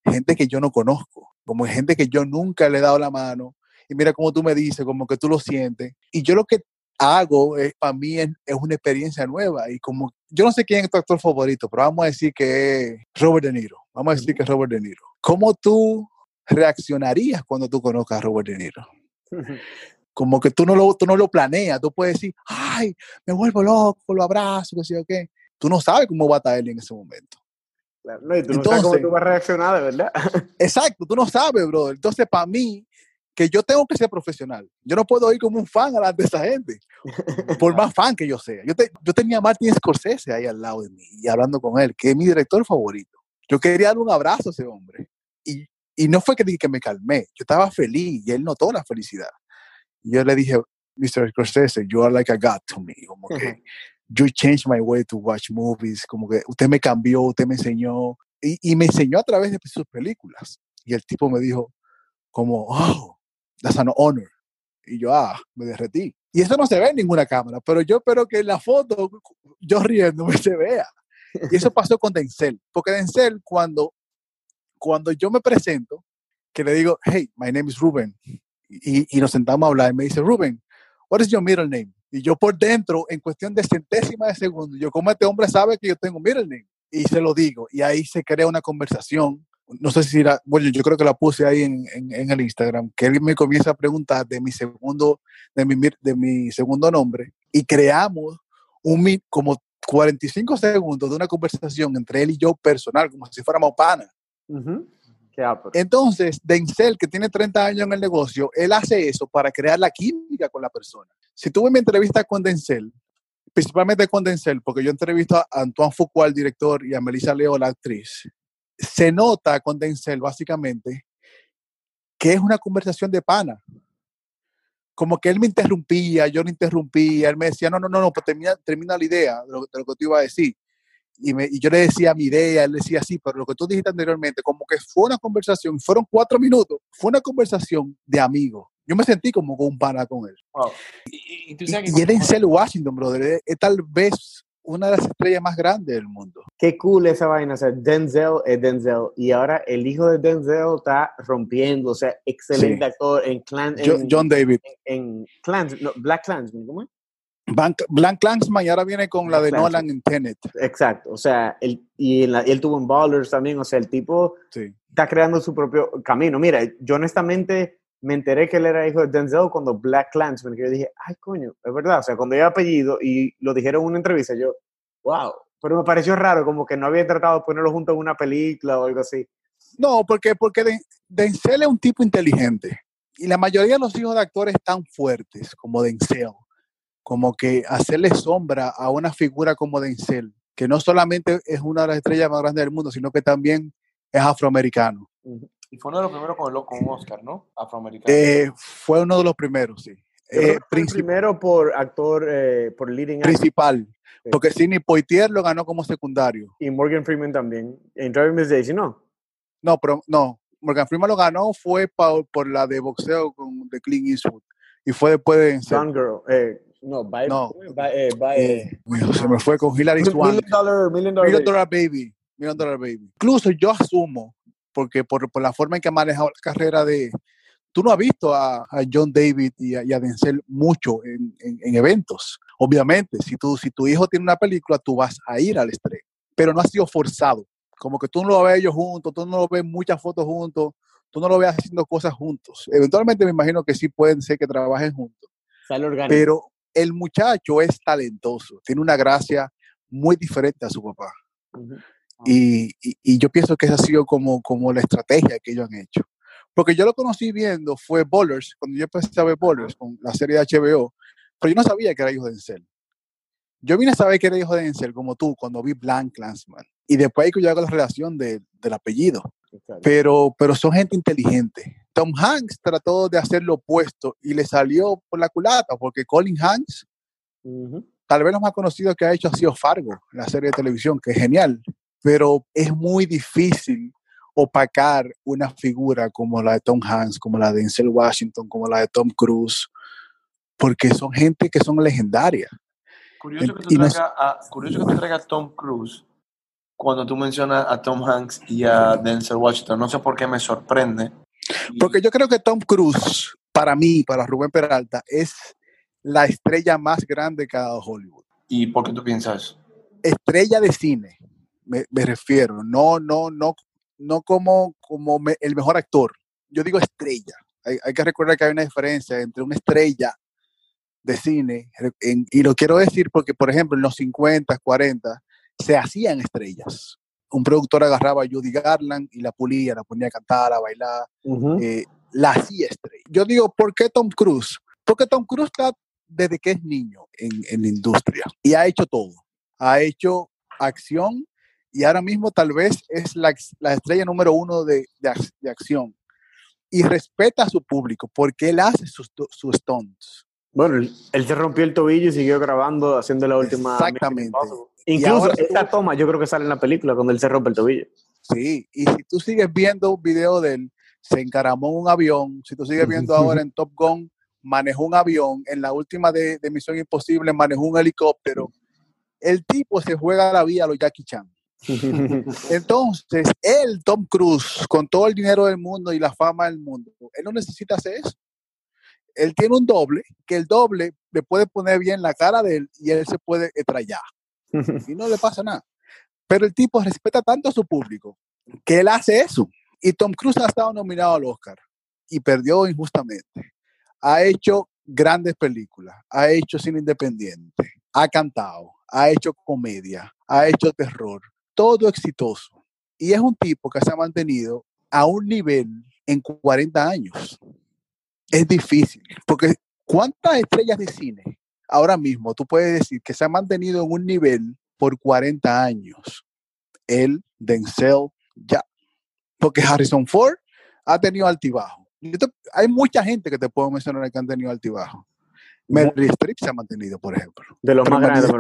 Gente que yo no conozco, como gente que yo nunca le he dado la mano. Y mira como tú me dices, como que tú lo sientes. Y yo lo que hago es, para mí es, es una experiencia nueva. Y como, yo no sé quién es tu actor favorito, pero vamos a decir que es Robert De Niro. Vamos a decir que es Robert De Niro. ¿Cómo tú reaccionarías cuando tú conozcas a Robert De Niro? como que tú no lo, tú no lo planeas, tú puedes decir, ay, me vuelvo loco, lo abrazo, que sé yo qué. Tú no sabes cómo va a estar él en ese momento. Claro, no, y tú no sabes cómo Entonces- tú vas a reaccionar, de verdad. Exacto, tú no sabes, brother. Entonces, para mí, que yo tengo que ser profesional. Yo no puedo ir como un fan a de esa gente, por más fan que yo sea. Yo, te- yo tenía a Martin Scorsese ahí al lado de mí y hablando con él, que es mi director favorito. Yo quería darle un abrazo a ese hombre. Y, y no fue que que me calmé, yo estaba feliz y él notó la felicidad. Y yo le dije, Mr. Scorsese, you are like a god to me. Como que, you changed my way to watch movies. Como que usted me cambió, usted me enseñó. Y, y me enseñó a través de sus películas. Y el tipo me dijo, como, oh, that's an honor. Y yo, ah, me derretí. Y eso no se ve en ninguna cámara, pero yo espero que en la foto, yo riéndome, se vea. Y eso pasó con Denzel. Porque Denzel, cuando, cuando yo me presento, que le digo, hey, my name is Ruben, y, y nos sentamos a hablar, y me dice, Ruben, what is your middle name? Y yo por dentro, en cuestión de centésima de segundo, yo como este hombre sabe que yo tengo middle name. Y se lo digo. Y ahí se crea una conversación. No sé si la, bueno, yo creo que la puse ahí en, en, en el Instagram, que él me comienza a preguntar de mi segundo, de mi, de mi segundo nombre. Y creamos un, como 45 segundos de una conversación entre él y yo personal, como si fuéramos panas. Qué ápero. Entonces, Denzel, que tiene 30 años en el negocio, él hace eso para crear la química con la persona. Si tuve mi entrevista con Denzel, principalmente con Denzel, porque yo entrevisto a Antoine Foucault, el director, y a Melissa Leo, la actriz, se nota con Denzel, básicamente, que es una conversación de pana. Como que él me interrumpía, yo lo interrumpía, él me decía, no, no, no, no, pues termina, termina la idea de lo, de lo que te iba a decir y, me- y yo le decía mi idea, él decía sí, pero lo que tú dijiste anteriormente, como que fue una conversación, fueron cuatro minutos, fue una conversación de amigos. Yo me sentí como con un pana con él. Wow. Y, y- y Y, es Denzel Washington, brother, es, es tal vez una de las estrellas más grandes del mundo. Qué cool esa vaina. O sea, Denzel es Denzel. Y ahora el hijo de Denzel está rompiendo. O sea, excelente Sí. actor en Clan. Jo- En, John David. en Clans, no, Black Clansman, ¿cómo es? Ban- Blank Clansman y ahora viene con la de Clansman. Nolan en Tenet. Exacto. O sea, él, y, en y él tuvo en Ballers también. O sea, el tipo Sí. está creando su propio camino. Mira, yo honestamente me enteré que él era hijo de Denzel cuando Black Clansman, que yo dije, ay, coño, es verdad. O sea, cuando yo apellido y lo dijeron en una entrevista, yo, wow. Pero me pareció raro, como que no había tratado de ponerlo junto en una película o algo así. No, porque, porque Den- Denzel es un tipo inteligente. Y la mayoría de los hijos de actores tan fuertes como Denzel, como que hacerle sombra a una figura como Denzel, que no solamente es una de las estrellas más grandes del mundo, sino que también es afroamericano. Ujú. Y fue uno de los primeros con, el, con un Oscar, ¿no? Afroamericano. Eh, fue uno de los primeros, sí. Eh, fue el primero por actor, eh, por leading actor, principal, Sí. porque Sidney Poitier lo ganó como secundario. y Morgan Freeman también, en Driving Miss Daisy, ¿no? No, pero no, Morgan Freeman lo ganó fue pa- por la de boxeo con de Clint Eastwood y fue después de. Gone Girl, eh, no, by, No. by, eh, by, Eh, se me fue con Hilary Swank. Million Dollar, Million Dollar, Million Baby. Dollar Baby. Million Dollar Baby. Incluso yo asumo, porque por, por la forma en que ha manejado la carrera de... Tú no has visto a, a John David y a, y a Denzel mucho en, en- en eventos. Obviamente, si, tú, si tu hijo tiene una película, tú vas a ir al estreno. Pero no ha sido forzado. Como que tú no lo ves ellos juntos, tú no lo ves muchas fotos juntos, tú no lo ves haciendo cosas juntos. Eventualmente me imagino que sí pueden ser que trabajen juntos. Pero el muchacho es talentoso, tiene una gracia muy diferente a su papá. Ujú. Y, y- y yo pienso que esa ha sido como, como la estrategia que ellos han hecho. Porque yo lo conocí viendo, fue Ballers, cuando yo empecé a ver Ballers con la serie de HBO, pero yo no sabía que era hijo de Denzel. Yo vine a saber que era hijo de Denzel como tú cuando vi Blank Clansman. Y después ahí que yo hago la relación de- del apellido. Pero, pero son gente inteligente. Tom Hanks trató de hacer lo opuesto y le salió por la culata, porque Colin Hanks Ujú. tal vez lo más conocido que ha hecho ha sido Fargo, la serie de televisión, que es genial, pero es muy difícil opacar una figura como la de Tom Hanks, como la de Denzel Washington, como la de Tom Cruise, porque son gente que son legendarias. Curioso que, tú no- traigas a, curioso que tú traigas a Tom Cruise cuando tú mencionas a Tom Hanks y a Denzel Washington. No sé por qué me sorprende. Porque yo creo que Tom Cruise, para mí, para Rubén Peralta, es la estrella más grande que ha dado Hollywood. ¿Y por qué tú piensas eso? estrella de cine, me, me refiero, no, no, no, no como, como me- el mejor actor. Yo digo estrella. Hay, hay que recordar que hay una diferencia entre una estrella de cine, en- y lo quiero decir porque, por ejemplo, en los 50, 40, se hacían estrellas. Un productor agarraba a Judy Garland y la pulía, la ponía a cantar, a bailar, Ujú. eh, la hacía estrella. Yo digo, ¿por qué Tom Cruise? Porque Tom Cruise está desde que es niño en, en la industria y ha hecho todo. Ha hecho acción y ahora mismo tal vez es la, la estrella número uno de, de de acción. Y respeta a su público porque él hace sus, sus stunts. Bueno, él, se rompió el tobillo y siguió grabando, haciendo la última. Exactamente. Incluso esta tú- toma yo creo que sale en la película cuando él se rompe el tobillo. Sí, y si tú sigues viendo un video de él, se encaramó en un avión. Si tú sigues viendo ahora en Top Gun, manejó un avión. En la última de, de Misión Imposible, manejó un helicóptero. El tipo se juega la vida a los Jackie Chan. Entonces, él, Tom Cruise, con todo el dinero del mundo y la fama del mundo, él no necesita hacer eso. él tiene un doble, que el doble le puede poner bien la cara de él y él se puede estrellar. y no le pasa nada. Pero el tipo respeta tanto a su público que él hace eso. Y Tom Cruise ha estado nominado al Oscar y perdió injustamente. Ha hecho grandes películas, ha hecho cine independiente, ha cantado, ha hecho comedia, ha hecho terror, todo exitoso. Y es un tipo que se ha mantenido a un nivel en 40 años. Es difícil, porque ¿cuántas estrellas de cine ahora mismo tú puedes decir que se ha mantenido en un nivel por 40 años? Él, Denzel, ya. Porque Harrison Ford ha tenido altibajo. hay mucha gente que te puedo mencionar que han tenido altibajo. Meryl Streep se ha mantenido, por ejemplo. De los más grandes.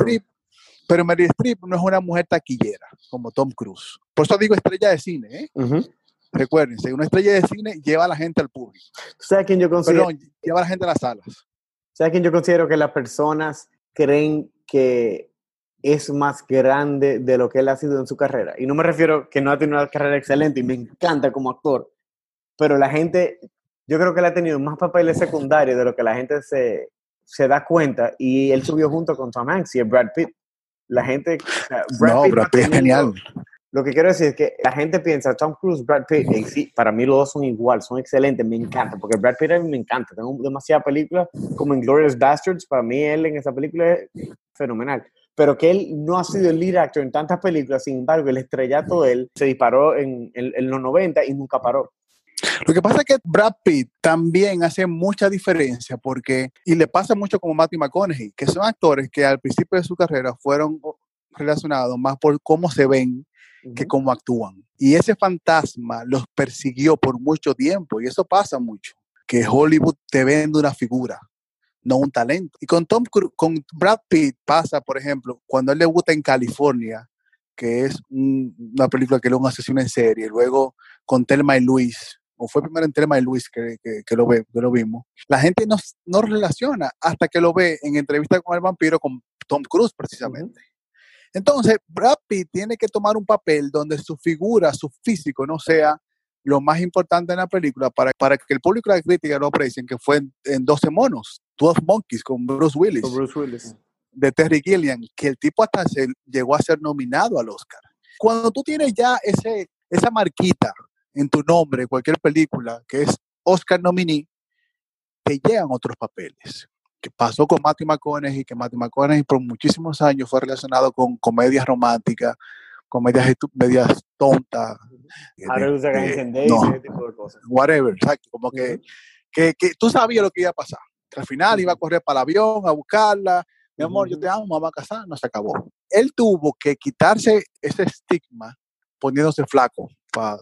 Pero Meryl Streep no es una mujer taquillera como Tom Cruise. Por eso digo estrella de cine, ¿eh? Recuérdense, una estrella de cine lleva a la gente al público. ¿Sabes quién yo considero? Perdón, lleva a la gente a las salas. ¿Sabes quién yo considero que las personas creen que es más grande de lo que él ha sido en su carrera? Y no me refiero que no ha tenido una carrera excelente y me encanta como actor, pero la gente, yo creo que él ha tenido más papeles secundarios de lo que la gente se, se da cuenta y él subió junto con Tom Hanks y Brad Pitt. La gente... Brad no, Brad Pitt es genial. Lo que quiero decir es que la gente piensa, Tom Cruise, Brad Pitt, y sí, para mí los dos son igual, son excelentes, me encanta, porque Brad Pitt a mí me encanta, tengo demasiadas películas, como en Glorious Bastards, para mí él en esa película es fenomenal, pero que él no ha sido el lead actor en tantas películas, sin embargo, el estrellato de él se disparó en, en los 90 y nunca paró. Lo que pasa es que Brad Pitt también hace mucha diferencia porque, y le pasa mucho como Matthew McConaughey, que son actores que al principio de su carrera fueron relacionados más por cómo se ven que cómo actúan. Y ese fantasma los persiguió por mucho tiempo y eso pasa mucho, que Hollywood te vende una figura, no un talento. Y con Tom con Brad Pitt pasa, por ejemplo, cuando él debuta en California, que es una película que es un asesino en serie, luego con Telma y Luis, o fue primero en Telma y Luis que, que, lo, ve, que lo vimos, la gente no, no relaciona hasta que lo ve en entrevista con el vampiro con Tom Cruise precisamente. Entonces, Brad Pitt tiene que tomar un papel donde su figura, su físico no sea lo más importante en la película para, para que el público y la crítica lo aprecien, que fue en, 12 monos, 12 Monkeys con Bruce Willis. Bruce Willis. De Terry Gilliam, que el tipo hasta se llegó a ser nominado al Oscar. Cuando tú tienes ya ese, esa marquita en tu nombre, cualquier película, que es Oscar nominee, te llegan otros papeles que pasó con Matthew McConaughey, que Matthew McConaughey por muchísimos años fue relacionado con comedias románticas, comedias, medias tontas. Ahora usa ese tipo de cosas. Whatever, exacto. Como que, que, que, tú sabías lo que iba a pasar. Que al final iba a correr para el avión a buscarla. Mi amor, yo te amo, vamos a casar. No se acabó. Él tuvo que quitarse ese estigma poniéndose flaco para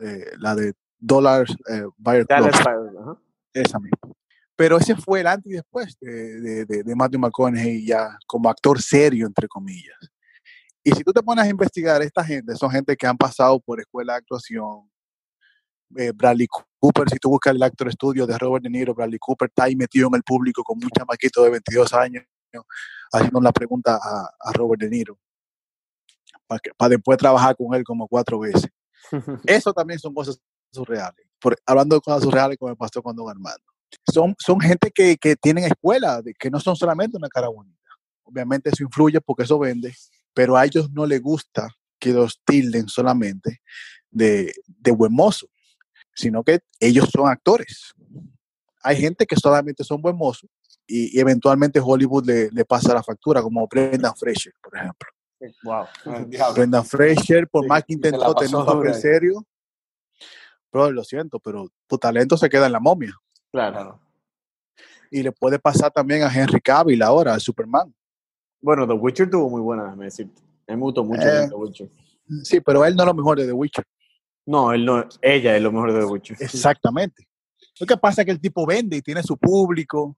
eh, la de Dollars eh, Buyer Club. Esa misma. Pero ese fue el antes y después de, de, de, Matthew McConaughey ya como actor serio, entre comillas. Y si tú te pones a investigar, esta gente son gente que han pasado por escuela de actuación. Eh, Bradley Cooper, si tú buscas el actor estudio de Robert De Niro, Bradley Cooper está ahí metido en el público con un chamaquito de 22 años, haciendo la pregunta a, a Robert De Niro, para, para después trabajar con él como cuatro veces. Eso también son cosas surreales. Por, hablando de cosas surreales como me pasó con Don Armando son, son gente que, que tienen escuela, que no son solamente una cara bonita. Obviamente eso influye porque eso vende, pero a ellos no les gusta que los tilden solamente de, de buen mozo, sino que ellos son actores. Hay gente que solamente son buen mozo y, eventualmente Hollywood le, le, pasa la factura, como Brendan Fraser, por ejemplo. Wow. Brendan Fraser, por más que intentó tener un papel serio, pero lo siento, pero tu talento se queda en la momia. Claro. Y le puede pasar también a Henry Cavill ahora, al Superman. Bueno, The Witcher tuvo muy buena, me decir. Me gustó mucho eh, The Witcher. Sí, pero él no es lo mejor de The Witcher. No, él no, ella es lo mejor de The Witcher. Exactamente. Lo que pasa es que el tipo vende y tiene su público.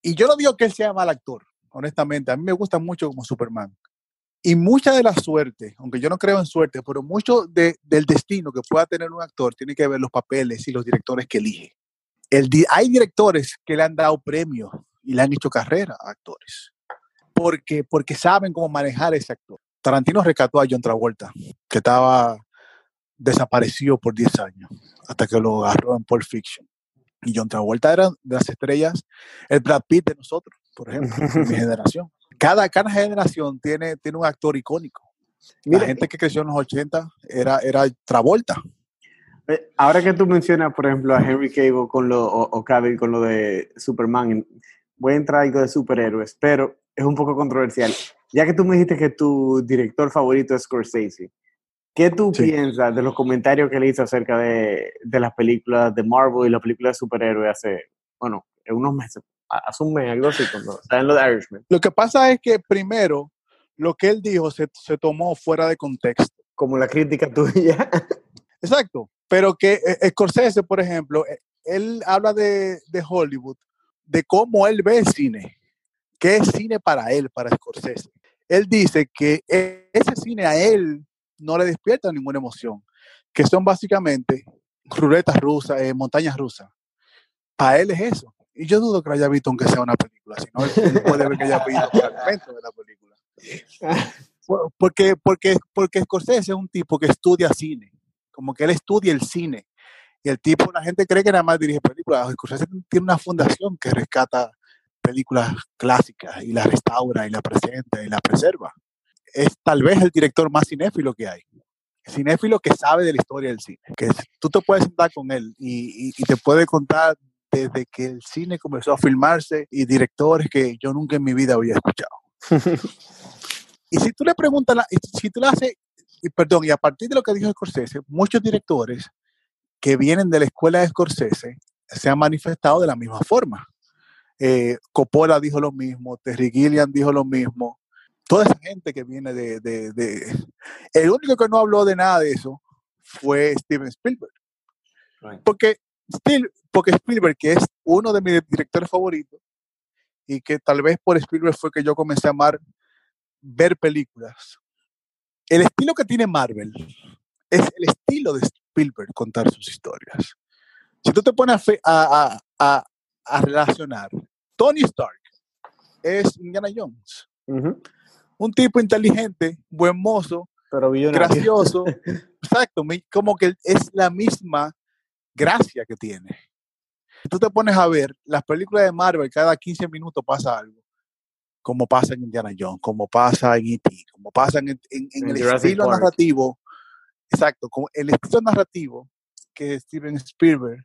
Y yo no digo que él sea mal actor, honestamente. A mí me gusta mucho como Superman. Y mucha de la suerte, aunque yo no creo en suerte, pero mucho de, del destino que pueda tener un actor tiene que ver los papeles y los directores que elige hay directores que le han dado premios y le han hecho carrera a actores, porque, porque saben cómo manejar ese actor. Tarantino rescató a John Travolta, que estaba desaparecido por 10 años, hasta que lo agarró en Pulp Fiction. Y John Travolta era de las estrellas, el Brad Pitt de nosotros, por ejemplo, de mi generación. Cada, cada generación tiene, tiene un actor icónico. Mira, la gente que creció en los 80 era, era Travolta. eh, ahora que tú mencionas, por ejemplo, a Henry Cable con lo, o, o Cavill con lo de Superman, voy a entrar a algo de superhéroes, pero es un poco controversial. Ya que tú me dijiste que tu director favorito es Scorsese, ¿qué tú Sí. piensas de los comentarios que le hizo acerca de, de las películas de Marvel y las películas de superhéroes hace, bueno, en unos meses, a- hace un mes, algo así, cuando en lo de Irishman? Lo que pasa es que primero, lo que él dijo se, se tomó fuera de contexto. Como la crítica tuya. Exacto. Pero que eh, Scorsese, por ejemplo, eh, él habla de, de Hollywood, de cómo él ve el cine, qué es cine para él, para Scorsese. Él dice que e- ese cine a él no le despierta ninguna emoción, que son básicamente ruletas rusas, eh, montañas rusas. Para él es eso. Y yo dudo que lo haya visto aunque sea una película, si no, él puede ver que haya visto fragmentos de la película. Por- Porque, porque, porque Scorsese es un tipo que estudia cine, como que él estudia el cine. Y el tipo, la gente cree que nada más dirige películas. Scorsese tiene una fundación que rescata películas clásicas y las restaura y las presenta y las preserva. Es tal vez el director más cinéfilo que hay. Cinéfilo que sabe de la historia del cine. Que tú te puedes sentar con él y, y- y te puede contar desde que el cine comenzó a filmarse y directores que yo nunca en mi vida había escuchado. Y si tú le preguntas, la- si tú le haces, y perdón, y a partir de lo que dijo Scorsese, muchos directores que vienen de la escuela de Scorsese se han manifestado de la misma forma. Eh, Coppola dijo lo mismo, Terry Gilliam dijo lo mismo. Toda esa gente que viene de, de- de- El único que no habló de nada de eso fue Steven Spielberg. Right. Porque, Spiel- porque Spielberg, que es uno de mis directores favoritos, y que tal vez por Spielberg fue que yo comencé a amar ver películas. El estilo que tiene Marvel es el estilo de Spielberg contar sus historias. Si tú te pones a, fe- a- a- a- relacionar, Tony Stark es Indiana Jones, Ujú. un tipo inteligente, buen mozo, Pero gracioso, exacto, como que es la misma gracia que tiene. Si tú te pones a ver las películas de Marvel, cada 15 minutos pasa algo, como pasa en Indiana Jones, como pasa en E.T., como pasa en, en- en En el Jurassic estilo Park. narrativo, exacto, como el estilo narrativo que Steven Spielberg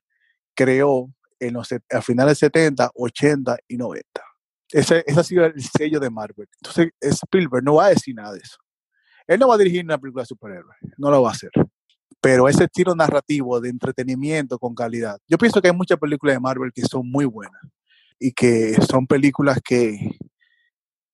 creó en los, set- a finales de 70, 80 y 90. Ese, ese ha sido el sello de Marvel. Entonces, Spielberg no va a decir nada de eso. Él no va a dirigir una película de superhéroes, no lo va a hacer. Pero ese estilo narrativo de entretenimiento con calidad. Yo pienso que hay muchas películas de Marvel que son muy buenas y que son películas que,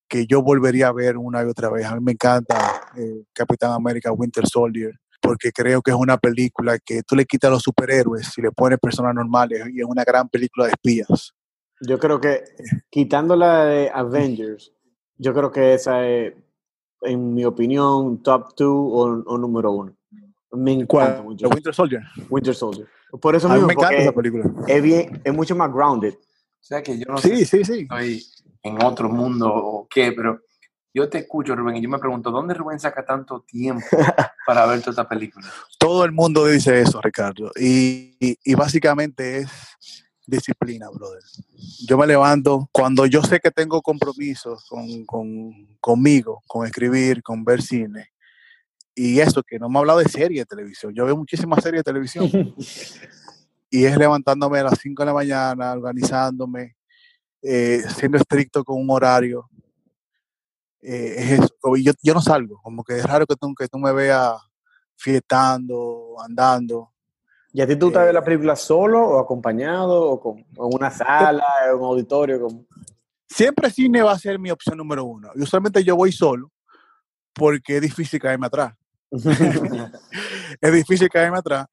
que yo volvería a ver una y otra vez. A mí me encanta eh, Capitán América Winter Soldier porque creo que es una película que tú le quitas a los superhéroes y le pones personas normales y es una gran película de espías. Yo creo que, quitando la de Avengers, yo creo que esa es, en mi opinión, top two o, o número uno. Me encanta Winter Soldier. Winter Soldier. Por eso A mí mismo, me encanta esa película. es, bien, es mucho más grounded. O sea que yo no sé Sí, si sí, sí. estoy en otro mundo o qué, pero yo te escucho, Rubén, y yo me pregunto, ¿dónde Rubén saca tanto tiempo para ver toda esta película? Todo el mundo dice eso, Ricardo. Y, y- y básicamente es disciplina, brother. Yo me levanto cuando yo sé que tengo compromisos con, con- conmigo, con escribir, con ver cine. Y eso, que no me ha hablado de serie de televisión. Yo veo muchísimas series de televisión. y es levantándome a las 5 de la mañana, organizándome, eh, siendo estricto con un horario. Eh, es eso. Yo, yo no salgo, como que es raro que tú, que tú me veas fiestando, andando. ¿Y a ti tú te ves Eh, la película solo o acompañado o con, o en una sala, en un auditorio? Como... Siempre cine va a ser mi opción número uno. Y usualmente yo voy solo porque es difícil caerme atrás. Es difícil caerme atrás.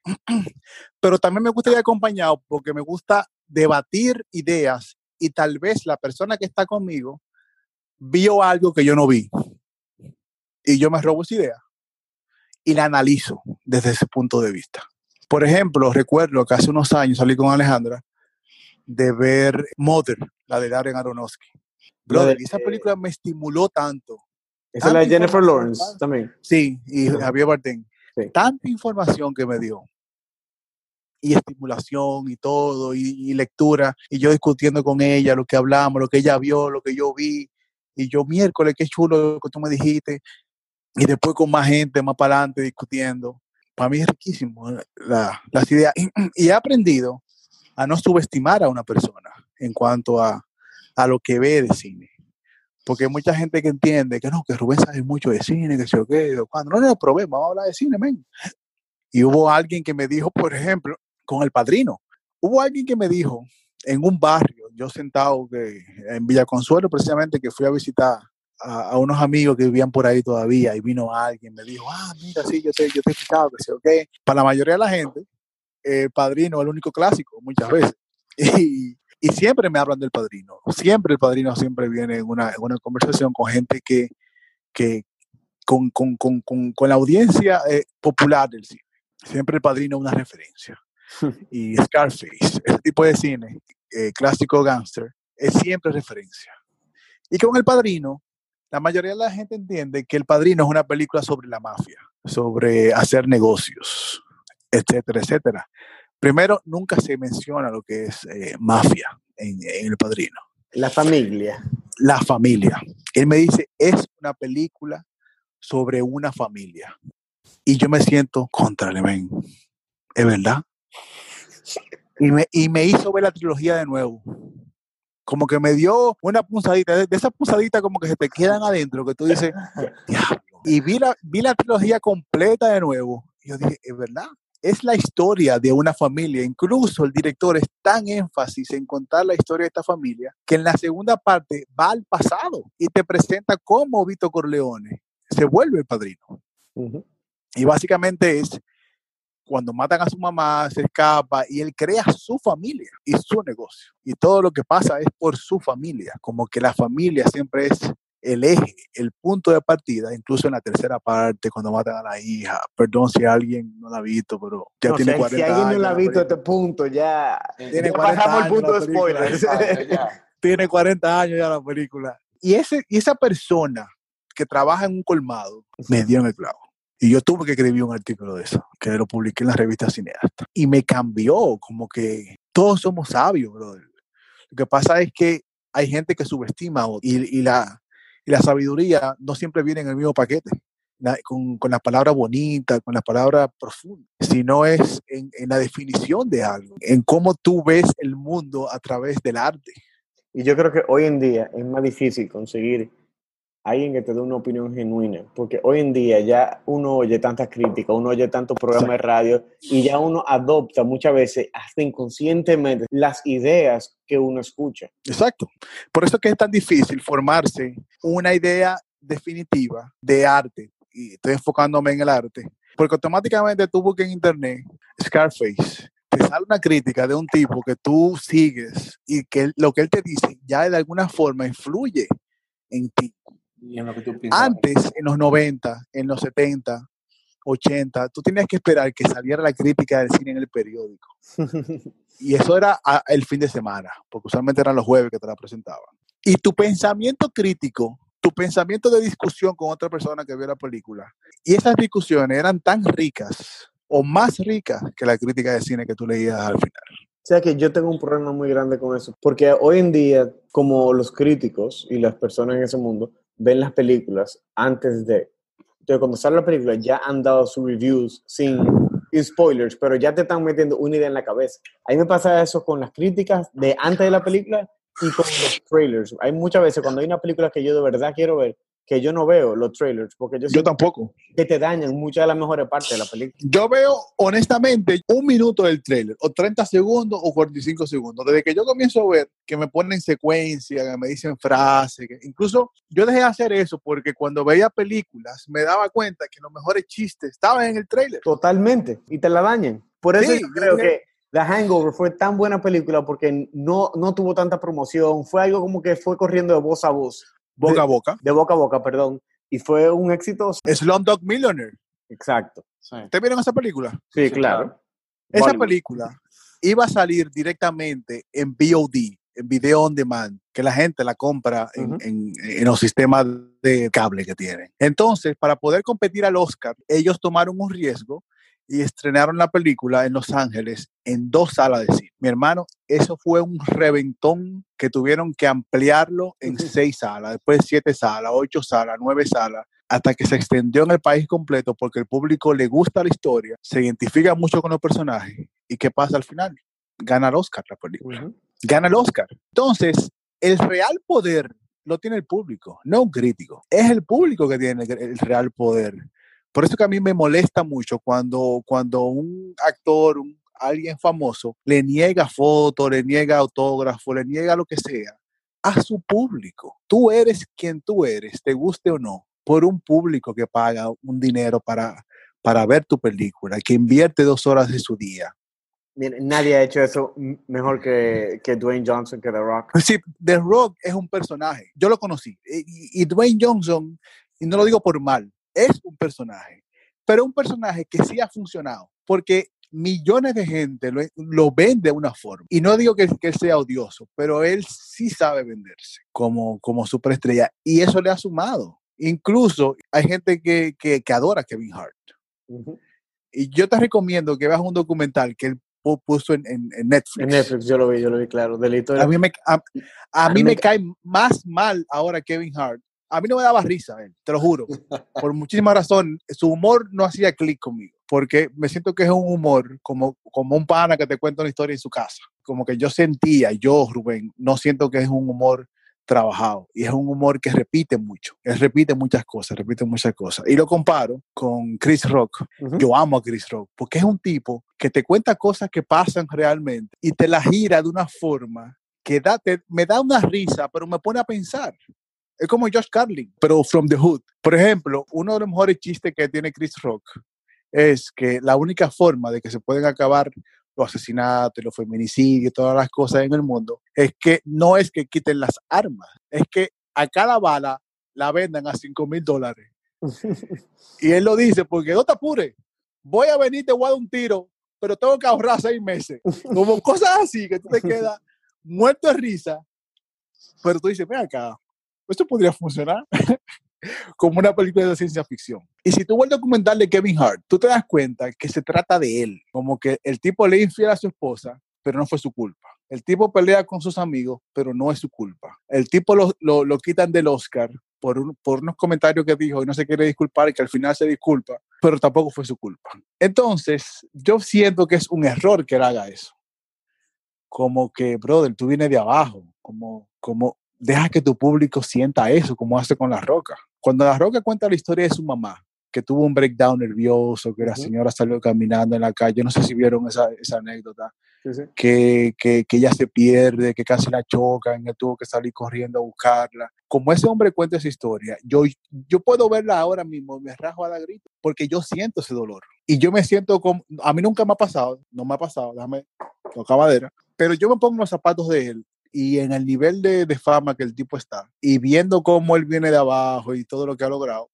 Pero también me gusta ir acompañado porque me gusta debatir ideas y tal vez la persona que está conmigo vio algo que yo no vi. Y yo me robo esa idea y la analizo desde ese punto de vista. Por ejemplo, recuerdo que hace unos años salí con Alejandra de ver Mother, la de Darren Aronofsky. Brother, esa película me estimuló tanto. Esa es la de Jennifer Lawrence también. Sí, y Javier Bardem. Sí. Tanta información que me dio. y estimulación y todo, y, y lectura, y yo discutiendo con ella lo que hablamos, lo que ella vio, lo que yo vi, y yo miércoles, qué chulo lo que tú me dijiste, y después con más gente, más para adelante, discutiendo. Para mí es riquísimo eh, la- las ideas. Y, y he aprendido a no subestimar a una persona en cuanto a, a lo que ve de cine. Porque hay mucha gente que entiende que no, que Rubén sabe mucho de cine, que sé yo qué, o cuando no, no, probé, vamos a hablar de cine, men. Y hubo alguien que me dijo, por ejemplo, con El Padrino, hubo alguien que me dijo en un barrio, yo sentado que, en Villa Consuelo, precisamente, que fui a visitar a, unos amigos que vivían por ahí todavía, y vino alguien, me dijo, ah, mira, sí, yo te, yo te he escuchado, que sé yo qué. Para la mayoría de la gente, El Padrino es el único clásico, muchas veces. Y, y siempre me hablan del padrino. Siempre el padrino siempre viene en una, en una conversación con gente que, que con, con, con, con, con la audiencia eh, popular del cine. Siempre el padrino es una referencia. Y Scarface, ese tipo de cine, eh, clásico gangster, es siempre referencia. Y con el padrino, la mayoría de la gente entiende que el padrino es una película sobre la mafia, sobre hacer negocios, etcétera, etcétera. Primero, nunca se menciona lo que es eh, mafia en, en El Padrino. La familia. La familia. Él me dice, es una película sobre una familia. Y yo me siento contra men. ¿Es verdad? Y me, y me hizo ver la trilogía de nuevo. Como que me dio una punzadita, de, de esas punzaditas como que se te quedan adentro, que tú dices, diablo. Y vi la, vi la trilogía completa de nuevo. Y yo dije, es verdad, es la historia de una familia. Incluso el director es tan énfasis en contar la historia de esta familia que en la segunda parte va al pasado y te presenta cómo Vito Corleone se vuelve el padrino. Y básicamente es cuando matan a su mamá, se escapa y él crea su familia y su negocio. Y todo lo que pasa es por su familia, como que la familia siempre es el eje, el punto de partida, incluso en la tercera parte, cuando matan a la hija. Perdón si alguien no la ha visto, pero ya No, tiene si, 40 si alguien años. no la ha visto este punto, ya, Tiene ya 40 pasamos el años punto de spoilers. Tiene 40 años ya la película. Y, ese, y esa persona que trabaja en un colmado me dio en el clavo. Y yo tuve que escribir un artículo de eso, que lo publiqué en la revista Cineasta. Y me cambió, como que todos somos sabios, brother. Lo que pasa es que hay gente que subestima a y, y la, y la sabiduría no siempre viene en el mismo paquete, con, con las palabras bonitas, con las palabras profundas, sino es en, en la definición de algo, en cómo tú ves el mundo a través del arte. Y yo creo que hoy en día es más difícil conseguir alguien que te dé una opinión genuina, porque hoy en día ya uno oye tantas críticas, uno oye tantos programas de radio y ya uno adopta muchas veces, hasta inconscientemente, las ideas que uno escucha. Exacto. Por eso es que es tan difícil formarse una idea definitiva de arte. Y estoy enfocándome en el arte. Porque automáticamente tú buscas en internet Scarface. Te sale una crítica de un tipo que tú sigues y que lo que él te dice ya de alguna forma influye en ti. Y en lo que tú piensas. Antes, en los 90, en los 70, 80, tú tenías que esperar que saliera la crítica del cine en el periódico. Y eso era a- el fin de semana, porque usualmente eran los jueves que te la presentaban. Y tu pensamiento crítico, tu pensamiento de discusión con otra persona que vio la película, y esas discusiones eran tan ricas o más ricas que la crítica de cine que tú leías al final. O sea que yo tengo un problema muy grande con eso, porque hoy en día, como los críticos y las personas en ese mundo ven las películas antes de, entonces cuando sale la película ya han dado sus reviews sin spoilers, pero ya te están metiendo una idea en la cabeza. A mí me pasa eso con las críticas de antes de la película y con los trailers. Hay muchas veces cuando hay una película que yo de verdad quiero ver, que yo no veo los trailers, porque yo, Yo tampoco. que te dañan muchas de las mejores partes de la película. Yo veo, honestamente, un minuto del trailer, o 30 segundos o 45 segundos. Desde que yo comienzo a ver que me ponen secuencia, que me dicen frases, que incluso yo dejé de hacer eso porque cuando veía películas me daba cuenta que los mejores chistes estaban en el trailer. Totalmente. Y te la dañan. Por eso Sí, yo yo creo creo- que The Hangover fue tan buena película porque no, no tuvo tanta promoción. Fue algo como que fue corriendo de voz a voz, Boca a boca. de boca a boca, perdón. Y fue un éxito. Slumdog Millionaire. Exacto. Sí. ¿Ustedes vieron esa película? Sí, Sí, claro. claro. Esa Bollywood. película iba a salir directamente en VOD, en video on demand, que la gente la compra en, en- en los sistemas de cable que tienen. Entonces, para poder competir al Oscar, ellos tomaron un riesgo y estrenaron la película en Los Ángeles en dos salas de cine. Mi hermano, eso fue un reventón que tuvieron que ampliarlo en seis salas, después siete salas, ocho salas, nueve salas, hasta que se extendió en el país completo porque el público le gusta la historia, se identifica mucho con los personajes. ¿Y qué pasa al final? Gana el Oscar la película. Gana el Oscar. Entonces, el real poder lo tiene el público, no un crítico. Es el público que tiene el, el real poder. Por eso que a mí me molesta mucho cuando, cuando un actor, un, alguien famoso, le niega fotos, le niega autógrafo, le niega lo que sea a su público. Tú eres quien tú eres, te guste o no, por un público que paga un dinero para, para ver tu película, que invierte dos horas de su día. Nadie ha hecho eso mejor que, que Dwayne Johnson, que The Rock. Sí, The Rock es un personaje. Yo lo conocí. Y, y Dwayne Johnson, y no lo digo por mal, es un personaje. Pero un personaje que sí ha funcionado. Porque millones de gente lo, lo ven de una forma. Y no digo que, que él sea odioso, pero él sí sabe venderse como, como superestrella. Y eso le ha sumado. Incluso hay gente que, que, que adora a Kevin Hart. Y yo te recomiendo que veas un documental que él pu- puso en, en- en Netflix. En Netflix, yo lo vi, yo lo vi, claro. De la historia. A mí me, a, a mí me- cae más mal ahora Kevin Hart. A mí no me daba risa él, te lo juro. Por muchísimas razones, su humor no hacía clic conmigo, porque me siento que es un humor como, como un pana que te cuenta una historia en su casa. Como que yo sentía, yo, Rubén, no siento que es un humor trabajado y es un humor que repite mucho. Él repite muchas cosas, repite muchas cosas. Y lo comparo con Chris Rock. Ujú. Yo amo a Chris Rock porque es un tipo que te cuenta cosas que pasan realmente y te las gira de una forma que da, te- me da una risa, pero me pone a pensar. Es como Josh Carlin, pero from the hood. Por ejemplo, uno de los mejores chistes que tiene Chris Rock es que la única forma de que se pueden acabar los asesinatos, los feminicidios, todas las cosas en el mundo, es que no es que quiten las armas, es que a cada bala la vendan a 5 mil dólares. Y él lo dice porque no te apures, voy a venir, te voy a dar un tiro, pero tengo que ahorrar seis meses. Como cosas así que tú te quedas muerto de risa, pero tú dices, ven acá, esto podría funcionar como una película de ciencia ficción. Y si tú ves el documental de Kevin Hart, tú te das cuenta que se trata de él, como que el tipo le infiel a su esposa, pero no fue su culpa. El tipo pelea con sus amigos, pero no es su culpa. El tipo lo, lo, lo quitan del Oscar por, un- por unos comentarios que dijo y no se quiere disculpar y que al final se disculpa, pero tampoco fue su culpa. Entonces, yo siento que es un error que él haga eso. Como que, brother, tú vienes de abajo, como, como, deja que tu público sienta eso, como hace con La Roca. Cuando La Roca cuenta la historia de su mamá, que tuvo un breakdown nervioso, que la señora salió caminando en la calle, no sé si vieron esa, esa anécdota, Sí, sí. que, que, que ella se pierde, que casi la chocan, él tuvo que salir corriendo a buscarla. Como ese hombre cuenta esa historia, yo, yo puedo verla ahora mismo, me rajo a la grito, porque yo siento ese dolor. Y yo me siento como, a mí nunca me ha pasado, no me ha pasado, déjame tocar madera, pero yo me pongo los zapatos de él y en el nivel de, de fama que el tipo está, y viendo cómo él viene de abajo y todo lo que ha logrado,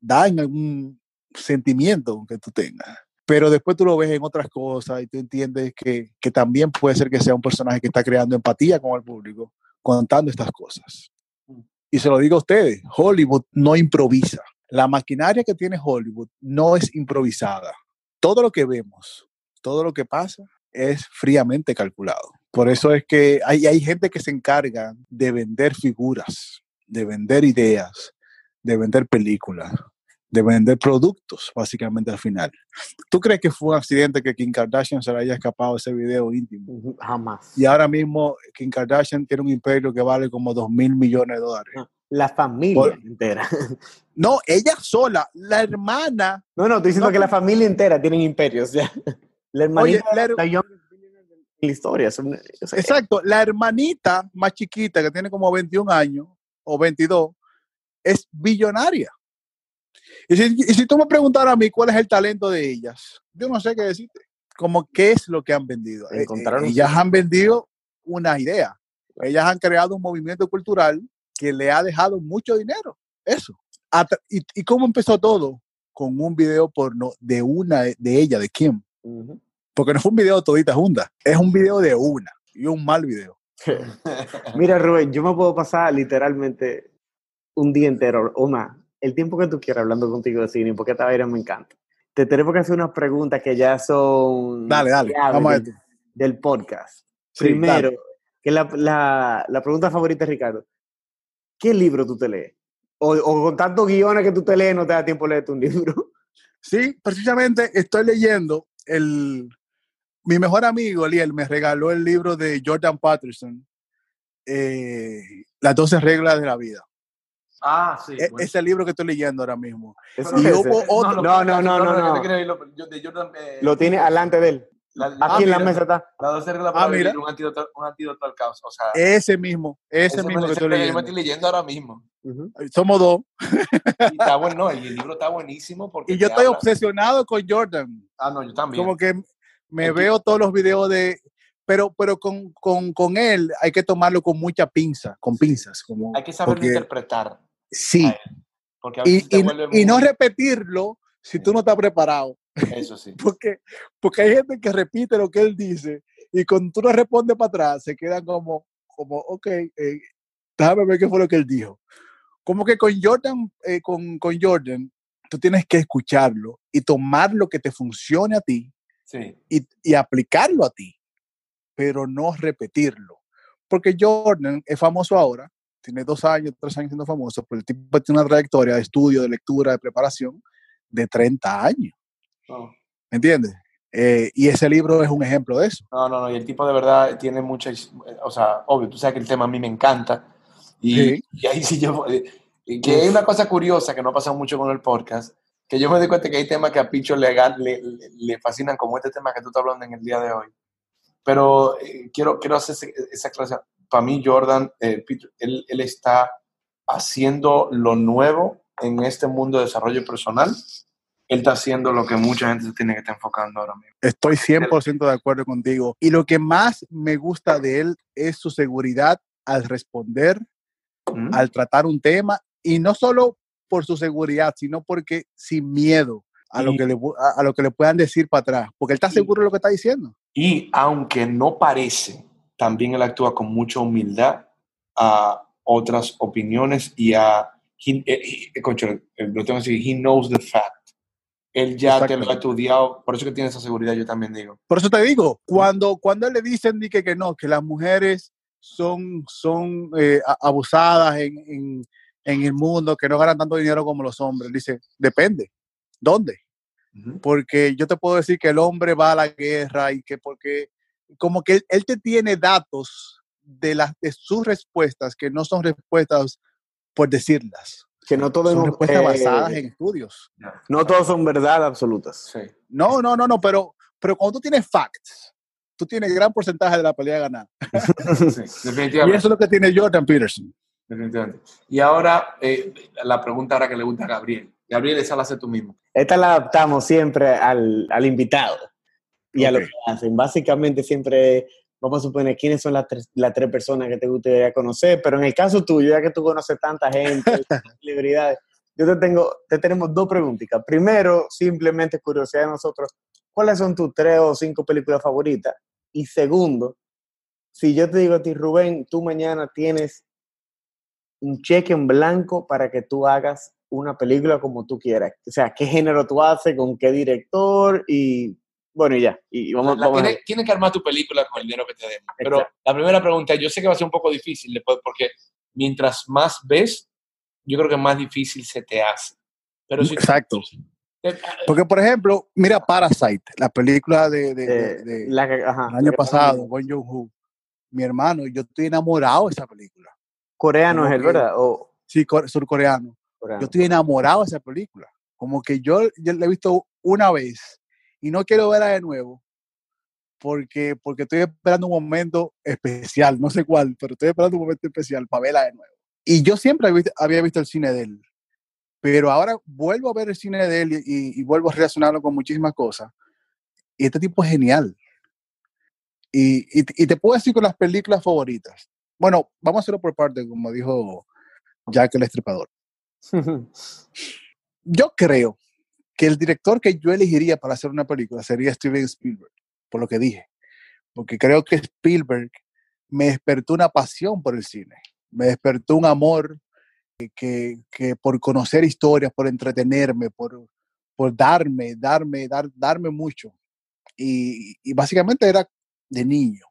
da en algún sentimiento que tú tengas. Pero después tú lo ves en otras cosas y tú entiendes que, que también puede ser que sea un personaje que está creando empatía con el público, contando estas cosas. Y se lo digo a ustedes, Hollywood no improvisa. La maquinaria que tiene Hollywood no es improvisada. Todo lo que vemos, todo lo que pasa es fríamente calculado. Por eso es que hay, hay gente que se encarga de vender figuras, de vender ideas, de vender películas, de vender productos, básicamente al final. ¿Tú crees que fue un accidente que Kim Kardashian se le haya escapado ese video íntimo? Jamás. Y ahora mismo Kim Kardashian tiene un imperio que vale como 2 mil millones de dólares. La familia Por- entera. No, ella sola, la hermana, No, no, estoy diciendo No, que la familia entera tienen imperios. Ya. La Oye, hermanita la her- la la historia. o sea, exacto, la hermanita más chiquita que tiene como 21 años o 22 es billonaria. Y si, y si tú me preguntaras a mí cuál es el talento de ellas, yo no sé qué decirte. Como qué es lo que han vendido. Eh, eh, Encontraron ellas han vendido una idea. Ellas han creado un movimiento cultural que le ha dejado mucho dinero. Eso. ¿Y, y cómo empezó todo? Con un video porno de una de ella, de Kim. Porque no fue un video todita junta, es un video de una y un mal video. Mira, Rubén, yo me puedo pasar literalmente un día entero o más, el tiempo que tú quieras hablando contigo de cine, porque esta vaina me encanta. te tenemos que hacer unas preguntas que ya son. Dale, dale, vamos a del, del podcast. Sí, Primero, dale. que la, la, la pregunta favorita de Ricardo: ¿qué libro tú te lees? O, o con tantos guiones que tú te lees, no te da tiempo de leerte un libro. Sí, precisamente estoy leyendo el... Mi mejor amigo, Eliel, me regaló el libro de Jordan Patterson, eh, Las 12 reglas de la vida. Ah, sí. E- bueno. Ese libro que estoy leyendo ahora mismo. Y es hubo ese. otro- No, no, no, no, no. lo- Jordan, eh, Lo tiene alante de él. la- Aquí ah, en la mira, mesa está. La 12 reglas Ah, para mira. vivir, un antídoto, un antídoto al caos. O sea, Ese mismo, ese, ese mismo que estoy me- Yo me leyendo. estoy leyendo ahora mismo. Ujú. Somos dos. Y está bueno, no, y el libro está buenísimo porque. Y yo estoy habla- obsesionado con Jordan. Ah, no, yo también. Como que me El veo todos los videos de... Pero, pero con, con, con él hay que tomarlo con mucha pinza, con pinzas. Como, Hay que saberlo porque- interpretar. Sí, Porque a y, veces se y- vuelve y no muy- repetirlo si tú no estás preparado. Eso sí. Porque, porque hay gente que repite lo que él dice y cuando tú no respondes para atrás se quedan como, como ok, eh, déjame ver qué fue lo que él dijo. Como que con Jordan, eh, con, con Jordan, tú tienes que escucharlo y tomar lo que te funcione a ti Sí. y, y aplicarlo a ti, pero no repetirlo. Porque Jordan es famoso ahora, tiene dos años, tres años siendo famoso, pero el tipo tiene una trayectoria de estudio, de lectura, de preparación de 30 años. ¿me entiendes? Eh, y ese libro es un ejemplo de eso. No, no, no, y el tipo de verdad tiene muchas, o sea, obvio, tú sabes que el tema a mí me encanta. Y, Sí. y ahí sí yo, eh, que hay una cosa curiosa que no pasa mucho con el podcast, que yo me doy cuenta que hay temas que a Picho le, le, fascinan, como este tema que tú estás hablando en el día de hoy. Pero eh, quiero, quiero hacer ese- esa aclaración. Para mí, Jordan, eh, él, él está haciendo lo nuevo en este mundo de desarrollo personal. Él está haciendo lo que mucha gente se tiene que estar enfocando ahora mismo. Estoy 100% de acuerdo contigo. Y lo que más me gusta de él es su seguridad al responder, ¿Mm? al tratar un tema, y no solo por su seguridad, sino porque sin miedo a, lo, Y- que le, a, a lo que le puedan decir para atrás, porque él está Y- seguro de lo que está diciendo. Y aunque no parece, también él actúa con mucha humildad a otras opiniones y a... he- he- concho, eh, lo tengo que decir, he knows the fact. Él ya te lo ha estudiado, por eso que tiene esa seguridad, yo también digo. Por eso te digo, cuando, cuando le dicen di que, que no, que las mujeres son, son eh, abusadas en, en, en el mundo, que no ganan tanto dinero como los hombres, dice, depende. ¿Dónde? porque yo te puedo decir que el hombre va a la guerra y que porque como que él, él te tiene datos de las de sus respuestas que no son respuestas por decirlas, Que no todo son es- respuestas eh, basadas en estudios. No todos son verdad absolutas. Sí. No, no, no, no, pero pero cuando tú tienes facts, tú tienes gran porcentaje de la pelea ganada. Sí, Y eso es lo que tiene Jordan Peterson. Definitivamente. Y ahora, eh, la pregunta ahora que le gusta a Gabriel. Gabriel, esa la hace tú mismo. Esta la adaptamos siempre al, al invitado y a lo que hacen. Básicamente siempre vamos a suponer quiénes son las tres, las tres personas que te gustaría conocer, pero en el caso tuyo, ya que tú conoces tanta gente, celebridades, yo te tengo, te tenemos dos preguntitas. Primero, simplemente curiosidad de nosotros, ¿cuáles son tus tres o cinco películas favoritas? Y segundo, si yo te digo a ti, Rubén, tú mañana tienes un cheque en blanco para que tú hagas una película como tú quieras. O sea, qué género tú haces, con qué director y bueno, y ya. Y vamos, La- vamos a tiene, tiene que armar tu película con el dinero que te demos. Pero Exacto. la primera pregunta, yo sé que va a ser un poco difícil después, porque mientras más ves, yo creo que más difícil se te hace. Pero si Exacto. eh, Porque, por ejemplo, mira Parasite, la película de, de- de- de- la que- ajá, el año pasado, Bong Joon-ho. Mi hermano, yo estoy enamorado de esa película. Coreano como es el, que- ¿verdad? O Sí, core- surcoreano. coreano. Yo estoy enamorado de esa película. Como que yo, yo la he visto una vez y no quiero verla de nuevo porque, porque estoy esperando un momento especial, no sé cuál, pero estoy esperando un momento especial para verla de nuevo. Y yo siempre había visto, había visto el cine de él, pero ahora vuelvo a ver el cine de él y, y- y vuelvo a relacionarlo con muchísimas cosas. Y este tipo es genial. Y, y, y te puedo decir con las películas favoritas. Bueno, vamos a hacerlo por parte, como dijo Jack el Estripador. Yo creo que el director que yo elegiría para hacer una película sería Steven Spielberg, por lo que dije. Porque creo que Spielberg me despertó una pasión por el cine, me despertó un amor que, que, por conocer historias, por entretenerme, por, por darme, darme, dar, darme mucho. Y, y básicamente era de niño.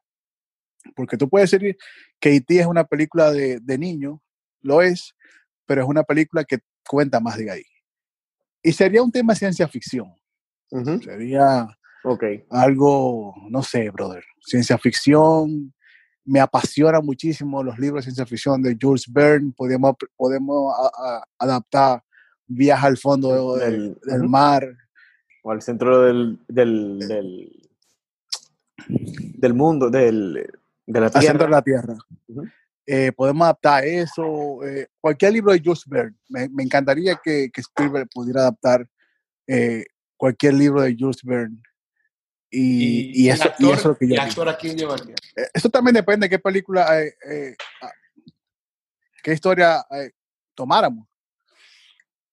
Porque tú puedes decir E.T. es una película de, de niño, lo es, pero es una película que cuenta más de ahí. Y sería un tema de ciencia ficción. Ujú. Sería Ok. algo, no sé, brother, ciencia ficción. Me apasiona muchísimo los libros de ciencia ficción de Jules Verne. Podemos, podemos a- a- adaptar Viaja al fondo del, Del- del ujú. mar. O al centro del, del, del, del mundo, del, de la centro de Tierra. la Tierra. Eh, podemos adaptar eso. eh, cualquier libro de Jules Verne. Me, me encantaría que, que Spielberg pudiera adaptar eh, cualquier libro de Jules Verne. Y, y eso, y eso es lo que yo y digo. actor a quién llevaría? Eh, Eso también depende de qué película, eh, eh, ah, qué historia eh, tomáramos.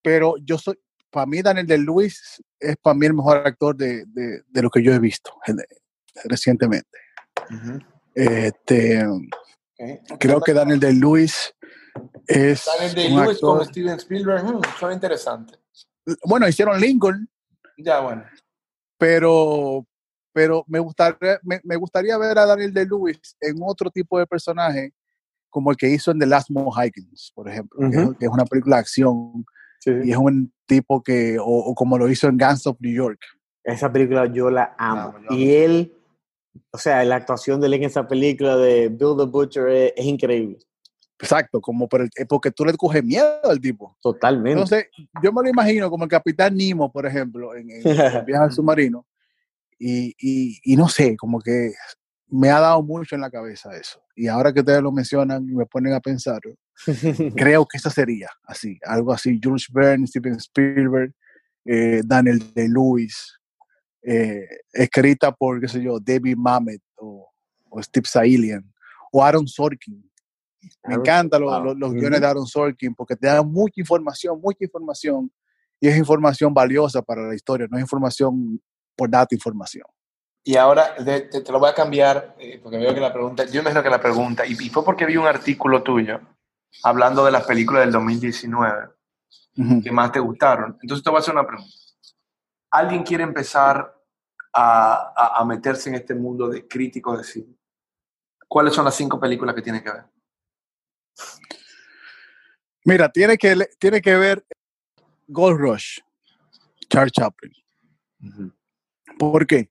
Pero yo soy, para mí Daniel de Luis es para mí el mejor actor de, de, de lo que yo he visto recientemente. Este, Ok. creo que Daniel de Luis es Daniel Day-Lewis actor- con Steven Spielberg, hmm, suena interesante. bueno, hicieron Lincoln, Ya, bueno. pero, pero me, gustaría, me, me gustaría ver a Daniel de Lewis en otro tipo de personaje, como el que hizo en The Last Mohicans, por ejemplo, que es- Ujú. que, es una película de acción Sí, y es un tipo que, o, o como lo hizo en Guns of New York. Esa película yo la amo. yo amo. y él, o sea, la actuación de él en esa película de Bill the Butcher es, es increíble. Exacto, como por el, eh, porque tú le coges miedo al tipo. Totalmente. Entonces, yo me lo imagino como el Capitán Nemo, por ejemplo, en, en, en Viaje al Submarino. Y, y, y no sé, como que me ha dado mucho en la cabeza eso. Y ahora que ustedes lo mencionan y me ponen a pensar, creo que esa sería así, algo así. Jules Verne, Steven Spielberg, eh, Daniel de Lewis, eh, escrita por, qué sé yo, David Mamet o, o Steve Sailian o Aaron Sorkin. Me encantan los, wow. los, guiones de Aaron Sorkin porque te dan mucha información, mucha información y es información valiosa para la historia, no es información por darte información. Y ahora de- te, te lo voy a cambiar, eh, porque veo que la pregunta, yo me imagino que la pregunta, y, y fue porque vi un artículo tuyo hablando de las películas del 2019 Ujú. que más te gustaron. Entonces te voy a hacer una pregunta. ¿Alguien quiere empezar a, a- a meterse en este mundo de críticos de cine? ¿Cuáles son las cinco películas que tiene que ver? Mira, tiene que, tiene que ver Gold Rush, Charles Chaplin. ¿Por qué?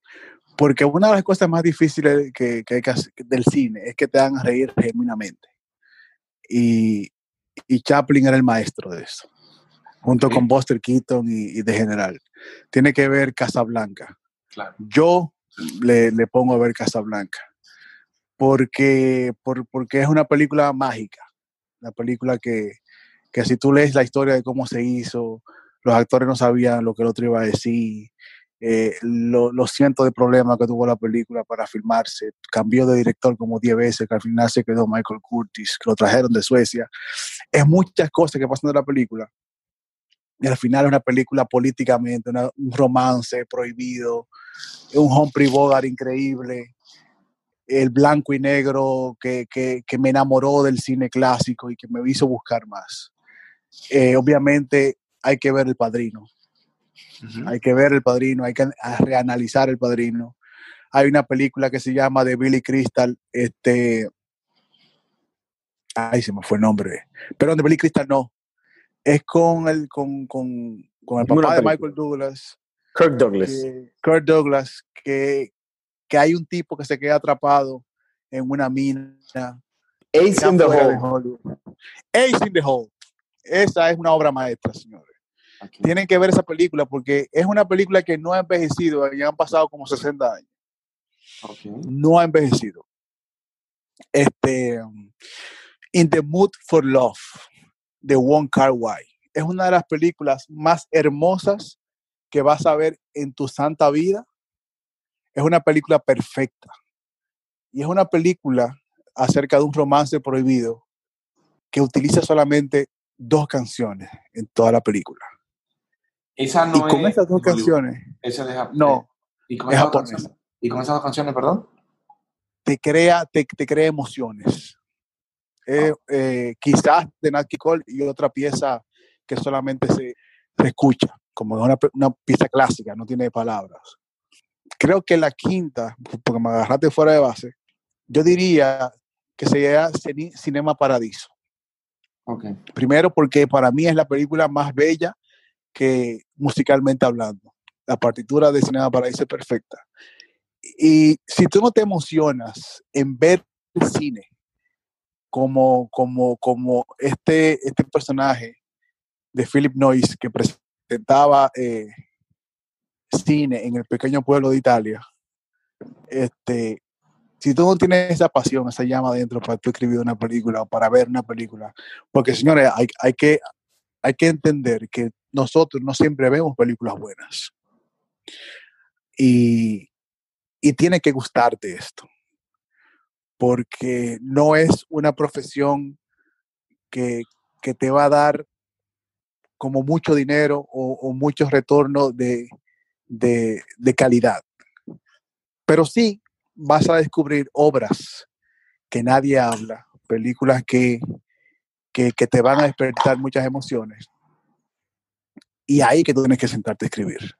Porque una de las cosas más difíciles que, que hay que hacer del cine es que te hagan reír genuinamente. Y, y Chaplin era el maestro de eso, junto con Buster Keaton y, y de general. Tiene que ver Casablanca. Claro. Yo le, le pongo a ver Casablanca porque, por- porque es una película mágica, una película que, que si tú lees la historia de cómo se hizo, los actores no sabían lo que el otro iba a decir, eh, lo- los cientos de problemas que tuvo la película para filmarse, cambió de director como 10 veces, que al final se quedó Michael Curtis, que lo trajeron de Suecia. Es muchas cosas que pasan de la película. Y al final es una película políticamente, una- un romance prohibido, un Humphrey Bogart increíble, el blanco y negro que, que- que me enamoró del cine clásico y que me hizo buscar más. Eh, obviamente hay que ver El Padrino, hay que ver El Padrino, hay que reanalizar El Padrino. Hay una película que se llama de Billy Crystal, este, ay, se me fue el nombre, pero de Billy Crystal no, es con el, con, con, con el papá de. Michael Douglas, Kirk Douglas. que- Kurt Douglas, que, que hay un tipo que se queda atrapado en una mina. Ace in the Hole. Ace in the Hole. Esa es una obra maestra, señores. Tienen que ver esa película porque es una película que no ha envejecido, ya han pasado como 60 años. No ha envejecido. Este, In the Mood for Love, de Wong Kar Wai. Es una de las películas más hermosas que vas a ver en tu santa vida. Es una película perfecta. Y es una película acerca de un romance prohibido que utiliza solamente dos canciones en toda la película. Esa no y con es esas dos canciones, Esa de Jap- no, ¿Y con, es esas dos japonesa. canciones? ¿Y con esas dos canciones, perdón? te crea, te, te crea emociones. Eh, eh, quizás de Nat King Cole y otra pieza que solamente se, se escucha. como una, una pieza clásica, no tiene palabras. Creo que la quinta, porque me agarraste fuera de base, yo diría que sería Cine- Cinema Paradiso. Ok. Primero porque para mí es la película más bella que musicalmente hablando. La partitura de Cinema Paradiso es perfecta. Y si tú no te emocionas en ver el cine como, como, como este, este personaje de Philip Noyce que presentaba eh, cine en el pequeño pueblo de Italia, este, si tú no tienes esa pasión, esa llama adentro para tú escribir una película o para ver una película, porque señores, hay, hay, que, hay que entender que nosotros no siempre vemos películas buenas. Y, y tiene que gustarte esto, porque no es una profesión que, que te va a dar como mucho dinero o, o mucho retorno de, de, de calidad. Pero sí vas a descubrir obras que nadie habla, películas que, que, que, te van a despertar muchas emociones. Y ahí que tú tienes que sentarte a escribir.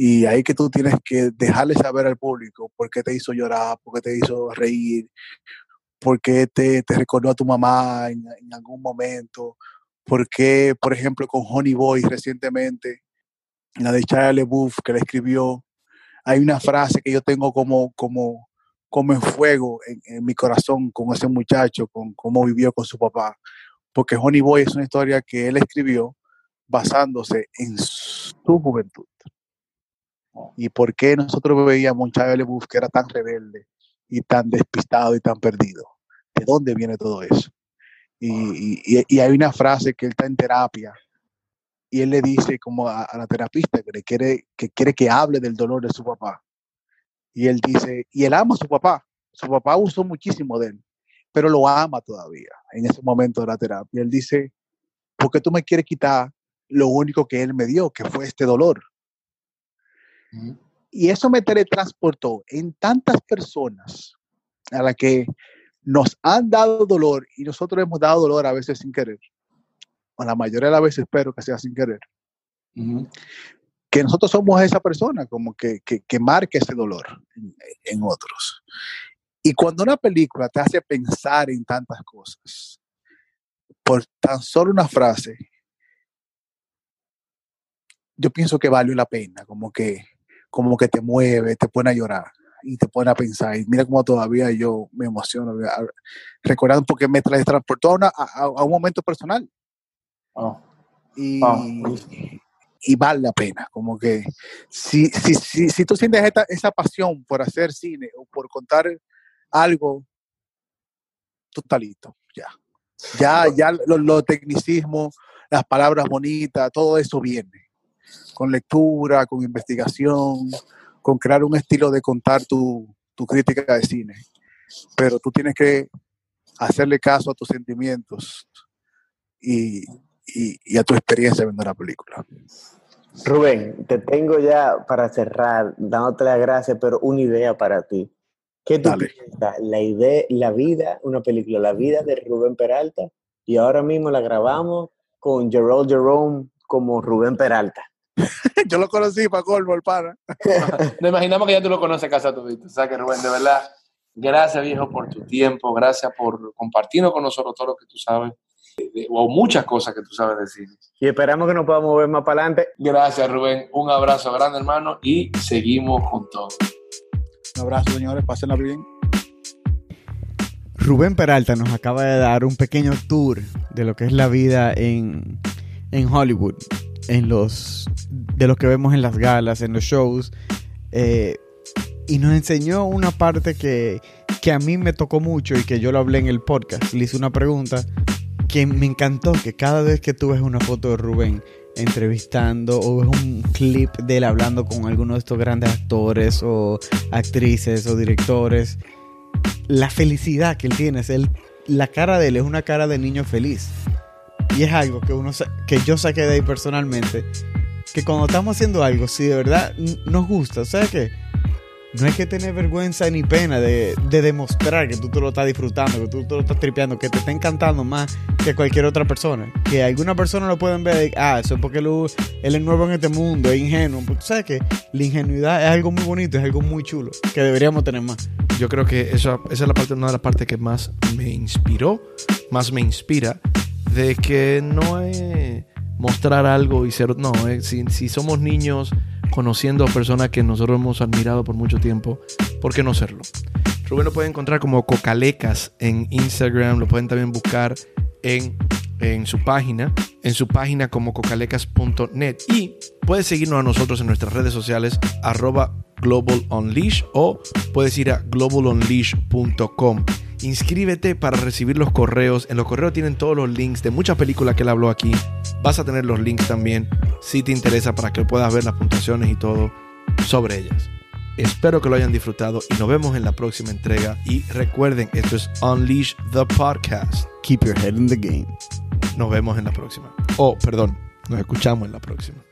Y ahí que tú tienes que dejarle saber al público por qué te hizo llorar, por qué te hizo reír, por qué te, te recordó a tu mamá en, en algún momento, por qué, por ejemplo, con Honey Boy recientemente, la de Charlie LeBouf que le escribió, hay una frase que yo tengo como, como, como en fuego en, en, mi corazón con ese muchacho, con cómo vivió con su papá. Porque Honey Boy es una historia que él escribió basándose en su juventud. Y por qué nosotros veíamos un Chávez que era tan rebelde y tan despistado y tan perdido. ¿De dónde viene todo eso? Y, y, y hay una frase que él está en terapia y él le dice como a, a, la terapista que le quiere que quiere que hable del dolor de su papá y él dice y él ama a su papá su papá usó muchísimo de él pero lo ama todavía en ese momento de la terapia él dice ¿por qué tú me quieres quitar lo único que él me dio que fue este dolor. Y eso me teletransportó en tantas personas a las que nos han dado dolor y nosotros hemos dado dolor a veces sin querer o la mayoría de las veces espero que sea sin querer, uh -huh. que nosotros somos esa persona como que, que, que marca ese dolor en, en, otros. Y cuando una película te hace pensar en tantas cosas, por tan solo una frase, yo pienso que valió la pena, como que, como que te mueve, te pone a llorar y te pone a pensar. Y mira cómo todavía yo me emociono recordando porque me transportó a, una, a, a un momento personal. Oh. Y, oh. y, vale la pena, como que si, si, si, si tú sientes esta, esa pasión por hacer cine o por contar algo, tú estás listo, ya. Ya, ya los lo tecnicismos, las palabras bonitas, todo eso viene. Con lectura, con investigación, con crear un estilo de contar tu, tu crítica de cine. Pero tú tienes que hacerle caso a tus sentimientos y, y, y, a tu experiencia viendo la película. Rubén, te tengo ya para cerrar, dándote las gracias, pero una idea para ti. ¿Qué tú Dale. piensas? La idea, la vida, una película, la vida de Rubén Peralta, y ahora mismo la grabamos con Gerald Jerome como Rubén Peralta. Yo lo conocí para colmo, el pana. Nos imaginamos que ya tú lo conoces casa todito. O sea que Rubén, de verdad, gracias viejo por tu tiempo, gracias por compartirnos con nosotros todo lo que tú sabes o muchas cosas que tú sabes decir. Y esperamos que nos podamos ver más para adelante. Gracias, Rubén. Un abrazo grande, hermano, y seguimos con todo. Un abrazo, señores. Pásenla bien. Rubén Peralta nos acaba de dar un pequeño tour de lo que es la vida en, en Hollywood, en los, de lo que vemos en las galas, en los shows, eh, y nos enseñó una parte que, que a mí me tocó mucho y que yo lo hablé en el podcast. Le hice una pregunta que me encantó, que cada vez que tú ves una foto de Rubén entrevistando o ves un clip de él hablando con alguno de estos grandes actores o actrices o directores, la felicidad que él tiene, es él, la cara de él es una cara de niño feliz. Y es algo que, uno, que yo saqué de ahí personalmente, que cuando estamos haciendo algo, si de verdad nos gusta, o sea que no hay que tener vergüenza ni pena de, de demostrar que tú te lo estás disfrutando, que tú te lo estás tripeando, que te está encantando más que cualquier otra persona. Que alguna persona lo pueden ver, ah, eso es porque él, él es nuevo en este mundo, es ingenuo. Pero tú sabes que la ingenuidad es algo muy bonito, es algo muy chulo, que deberíamos tener más. Yo creo que eso, esa es la parte, una de las partes que más me inspiró, más me inspira, de que no es mostrar algo y ser, no, eh, si, somos niños conociendo a personas que nosotros hemos admirado por mucho tiempo, ¿por qué no serlo? Rubén lo puede encontrar como Cocalecas en Instagram, lo pueden también buscar en, en su página, en su página como cocalecas.net y puedes seguirnos a nosotros en nuestras redes sociales arroba Global o puedes ir a globalunleash.com. Inscríbete para recibir los correos. En los correos tienen todos los links de muchas películas que él habló aquí. Vas a tener los links también si te interesa para que puedas ver las puntuaciones y todo sobre ellas. Espero que lo hayan disfrutado y nos vemos en la próxima entrega. Y recuerden, esto es Unleash the Podcast. Keep your head in the game. Nos vemos en la próxima. Oh, perdón, nos escuchamos en la próxima.